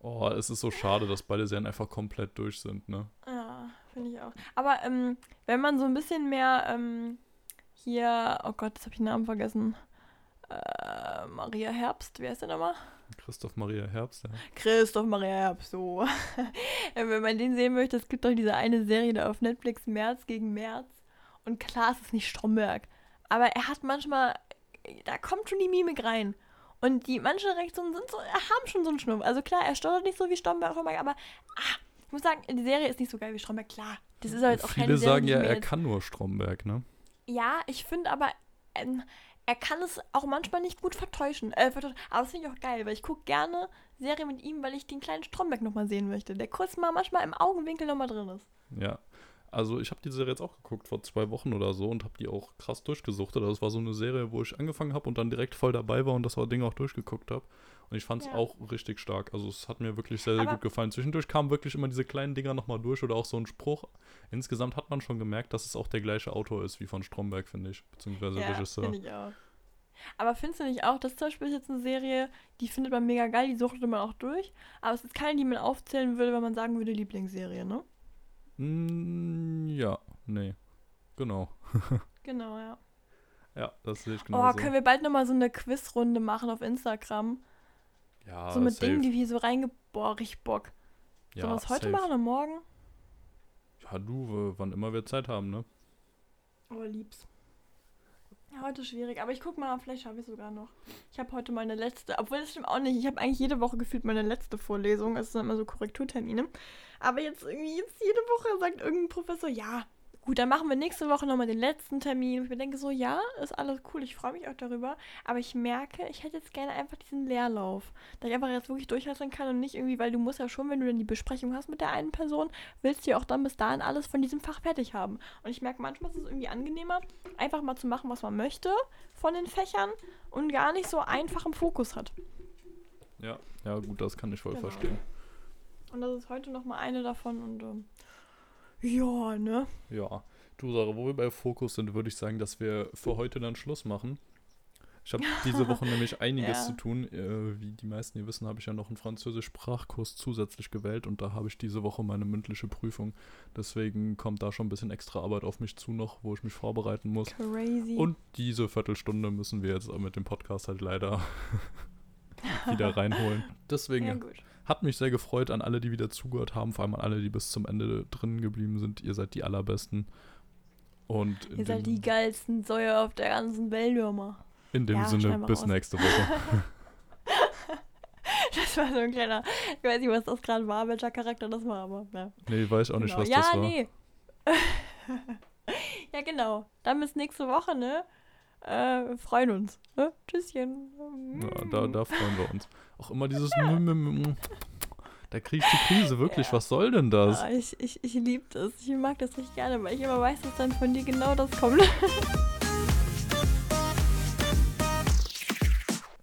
Oh, es ist so schade, dass beide Serien einfach komplett durch sind, ne? Ja, finde ich auch. Aber ähm, wenn man so ein bisschen mehr ähm, hier, oh Gott, jetzt habe ich den Namen vergessen. Äh, Maria Herbst, wer ist der nochmal? Christoph Maria Herbst, ja. Christoph Maria Herbst, so. wenn man den sehen möchte, es gibt doch diese eine Serie da auf Netflix, März gegen März. Und klar, es ist nicht Stromberg. Aber er hat manchmal, da kommt schon die Mimik rein. Und die manche Reaktionen sind so, haben schon so einen Schnuff. Also klar, er stottert nicht so wie Stromberg, aber ah, ich muss sagen, die Serie ist nicht so geil wie Stromberg. Klar, Das ist aber jetzt auch Viele keine Serie, sagen ja, er kann nur Stromberg, ne? Ja, ich finde aber, ähm, er kann es auch manchmal nicht gut vertäuschen. Äh, vertäuschen. Aber das finde ich auch geil, weil ich gucke gerne Serien mit ihm, weil ich den kleinen Stromberg nochmal sehen möchte. Der kurz mal manchmal im Augenwinkel nochmal drin ist. Ja. Also ich habe die Serie jetzt auch geguckt vor zwei Wochen oder so und habe die auch krass durchgesuchtet. Also es war so eine Serie, wo ich angefangen habe und dann direkt voll dabei war und das Ding auch durchgeguckt habe. Und ich fand es Ja. auch richtig stark. Also es hat mir wirklich sehr, sehr Aber- gut gefallen. Zwischendurch kamen wirklich immer diese kleinen Dinger nochmal durch oder auch so ein Spruch. Insgesamt hat man schon gemerkt, dass es auch der gleiche Autor ist wie von Stromberg, finde ich. Beziehungsweise ja, Regisseur. finde ich auch. Aber findest du nicht auch, das ist zum Beispiel jetzt eine Serie, die findet man mega geil, die suchtet man auch durch. Aber es ist keine, die man aufzählen würde, wenn man sagen würde, Lieblingsserie, ne? Mm, ja, nee. Genau. Genau, ja. Ja, das sehe ich Oh, genau können wir bald nochmal so eine Quizrunde machen auf Instagram? Ja, so mit safe. Dingen, die wir so reinge... Boah, richtig Bock. ja, Sollen wir es heute safe. machen oder morgen? Ja, du, wann immer wir Zeit haben, ne? Oh, lieb's. Heute schwierig, aber ich guck mal, vielleicht schaffe ich sogar noch. Ich habe heute meine letzte, obwohl das stimmt auch nicht. Ich habe eigentlich jede Woche gefühlt meine letzte Vorlesung. Es sind immer so Korrekturtermine. Aber jetzt irgendwie, jetzt jede Woche sagt irgendein Professor, ja, gut, dann machen wir nächste Woche nochmal den letzten Termin. Und ich mir denke so, ja, ist alles cool, ich freue mich auch darüber. Aber ich merke, ich hätte jetzt gerne einfach diesen Leerlauf. Da ich einfach jetzt wirklich durchhalten kann und nicht irgendwie, weil du musst ja schon, wenn du dann die Besprechung hast mit der einen Person, willst du ja auch dann bis dahin alles von diesem Fach fertig haben. Und ich merke, manchmal ist es irgendwie angenehmer, einfach mal zu machen, was man möchte von den Fächern und gar nicht so einfach im Fokus hat. Ja, ja, gut, das kann ich voll Genau. verstehen. Und das ist heute nochmal eine davon und ähm, ja, ne? Ja, du Sarah, wo wir bei Fokus sind, würde ich sagen, dass wir für heute dann Schluss machen. Ich habe diese Woche nämlich einiges Ja. zu tun. Äh, wie die meisten hier wissen, habe ich ja noch einen Französisch-Sprachkurs zusätzlich gewählt und da habe ich diese Woche meine mündliche Prüfung. Deswegen kommt da schon ein bisschen extra Arbeit auf mich zu noch, wo ich mich vorbereiten muss. Crazy. Und diese Viertelstunde müssen wir jetzt mit dem Podcast halt leider wieder reinholen. Deswegen ja. Hat mich sehr gefreut an alle, die wieder zugehört haben, vor allem an alle, die bis zum Ende drin geblieben sind. Ihr seid die allerbesten. Und Ihr seid die geilsten Säue auf der ganzen Welt, Würmer. in dem Ja, Sinne, bis raus. nächste Woche. Das war so ein kleiner, ich weiß nicht, was das gerade war, welcher Charakter das war, aber ja. nee, weiß auch nicht, genau. was ja, das war. nee. ja, genau. Dann bis nächste Woche, ne? Äh, wir freuen uns. Ne? Tschüsschen. Ja, da, da freuen wir uns. Auch immer dieses M- M- M- Da kriege ich die Krise, wirklich. Ja. Was soll denn das? Ah, ich ich, ich liebe das. Ich mag das richtig gerne, weil ich immer weiß, dass dann von dir genau das kommt.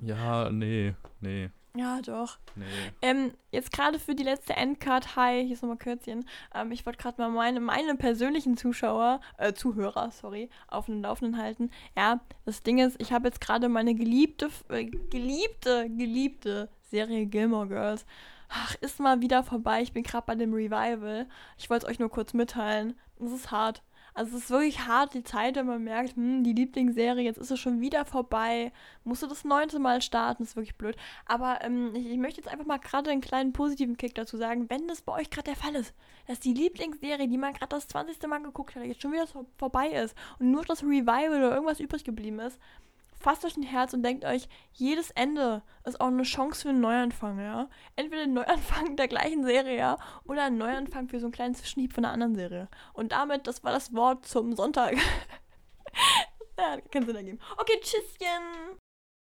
Ja, nee, nee, ja, doch. nee. Ähm, jetzt gerade für die letzte Endcard, hi, hier ist nochmal Kürzchen. Ähm, ich wollte gerade mal meine, meine persönlichen Zuschauer, äh, Zuhörer, sorry, auf den Laufenden halten. Ja, das Ding ist, ich habe jetzt gerade meine geliebte, äh, geliebte, geliebte Serie Gilmore Girls. Ach, ist mal wieder vorbei. Ich bin gerade bei dem Revival. Ich wollte es euch nur kurz mitteilen. Es ist hart. Also es ist wirklich hart, die Zeit, wenn man merkt, hm, die Lieblingsserie, jetzt ist es schon wieder vorbei. Musst du das neunte Mal starten, ist wirklich blöd. Aber ähm, ich, ich möchte jetzt einfach mal gerade einen kleinen positiven Kick dazu sagen, wenn das bei euch gerade der Fall ist, dass die Lieblingsserie, die man gerade das 20. Mal geguckt hat, jetzt schon wieder so vorbei ist und nur das Revival oder irgendwas übrig geblieben ist, fasst euch ein Herz und denkt euch, jedes Ende ist auch eine Chance für einen Neuanfang, ja. Entweder ein Neuanfang der gleichen Serie, ja, oder ein Neuanfang für so einen kleinen Zwischenhieb von einer anderen Serie. Und damit, das war das Wort zum Sonntag. ja, keinen Sinn ergeben. Okay, tschüsschen!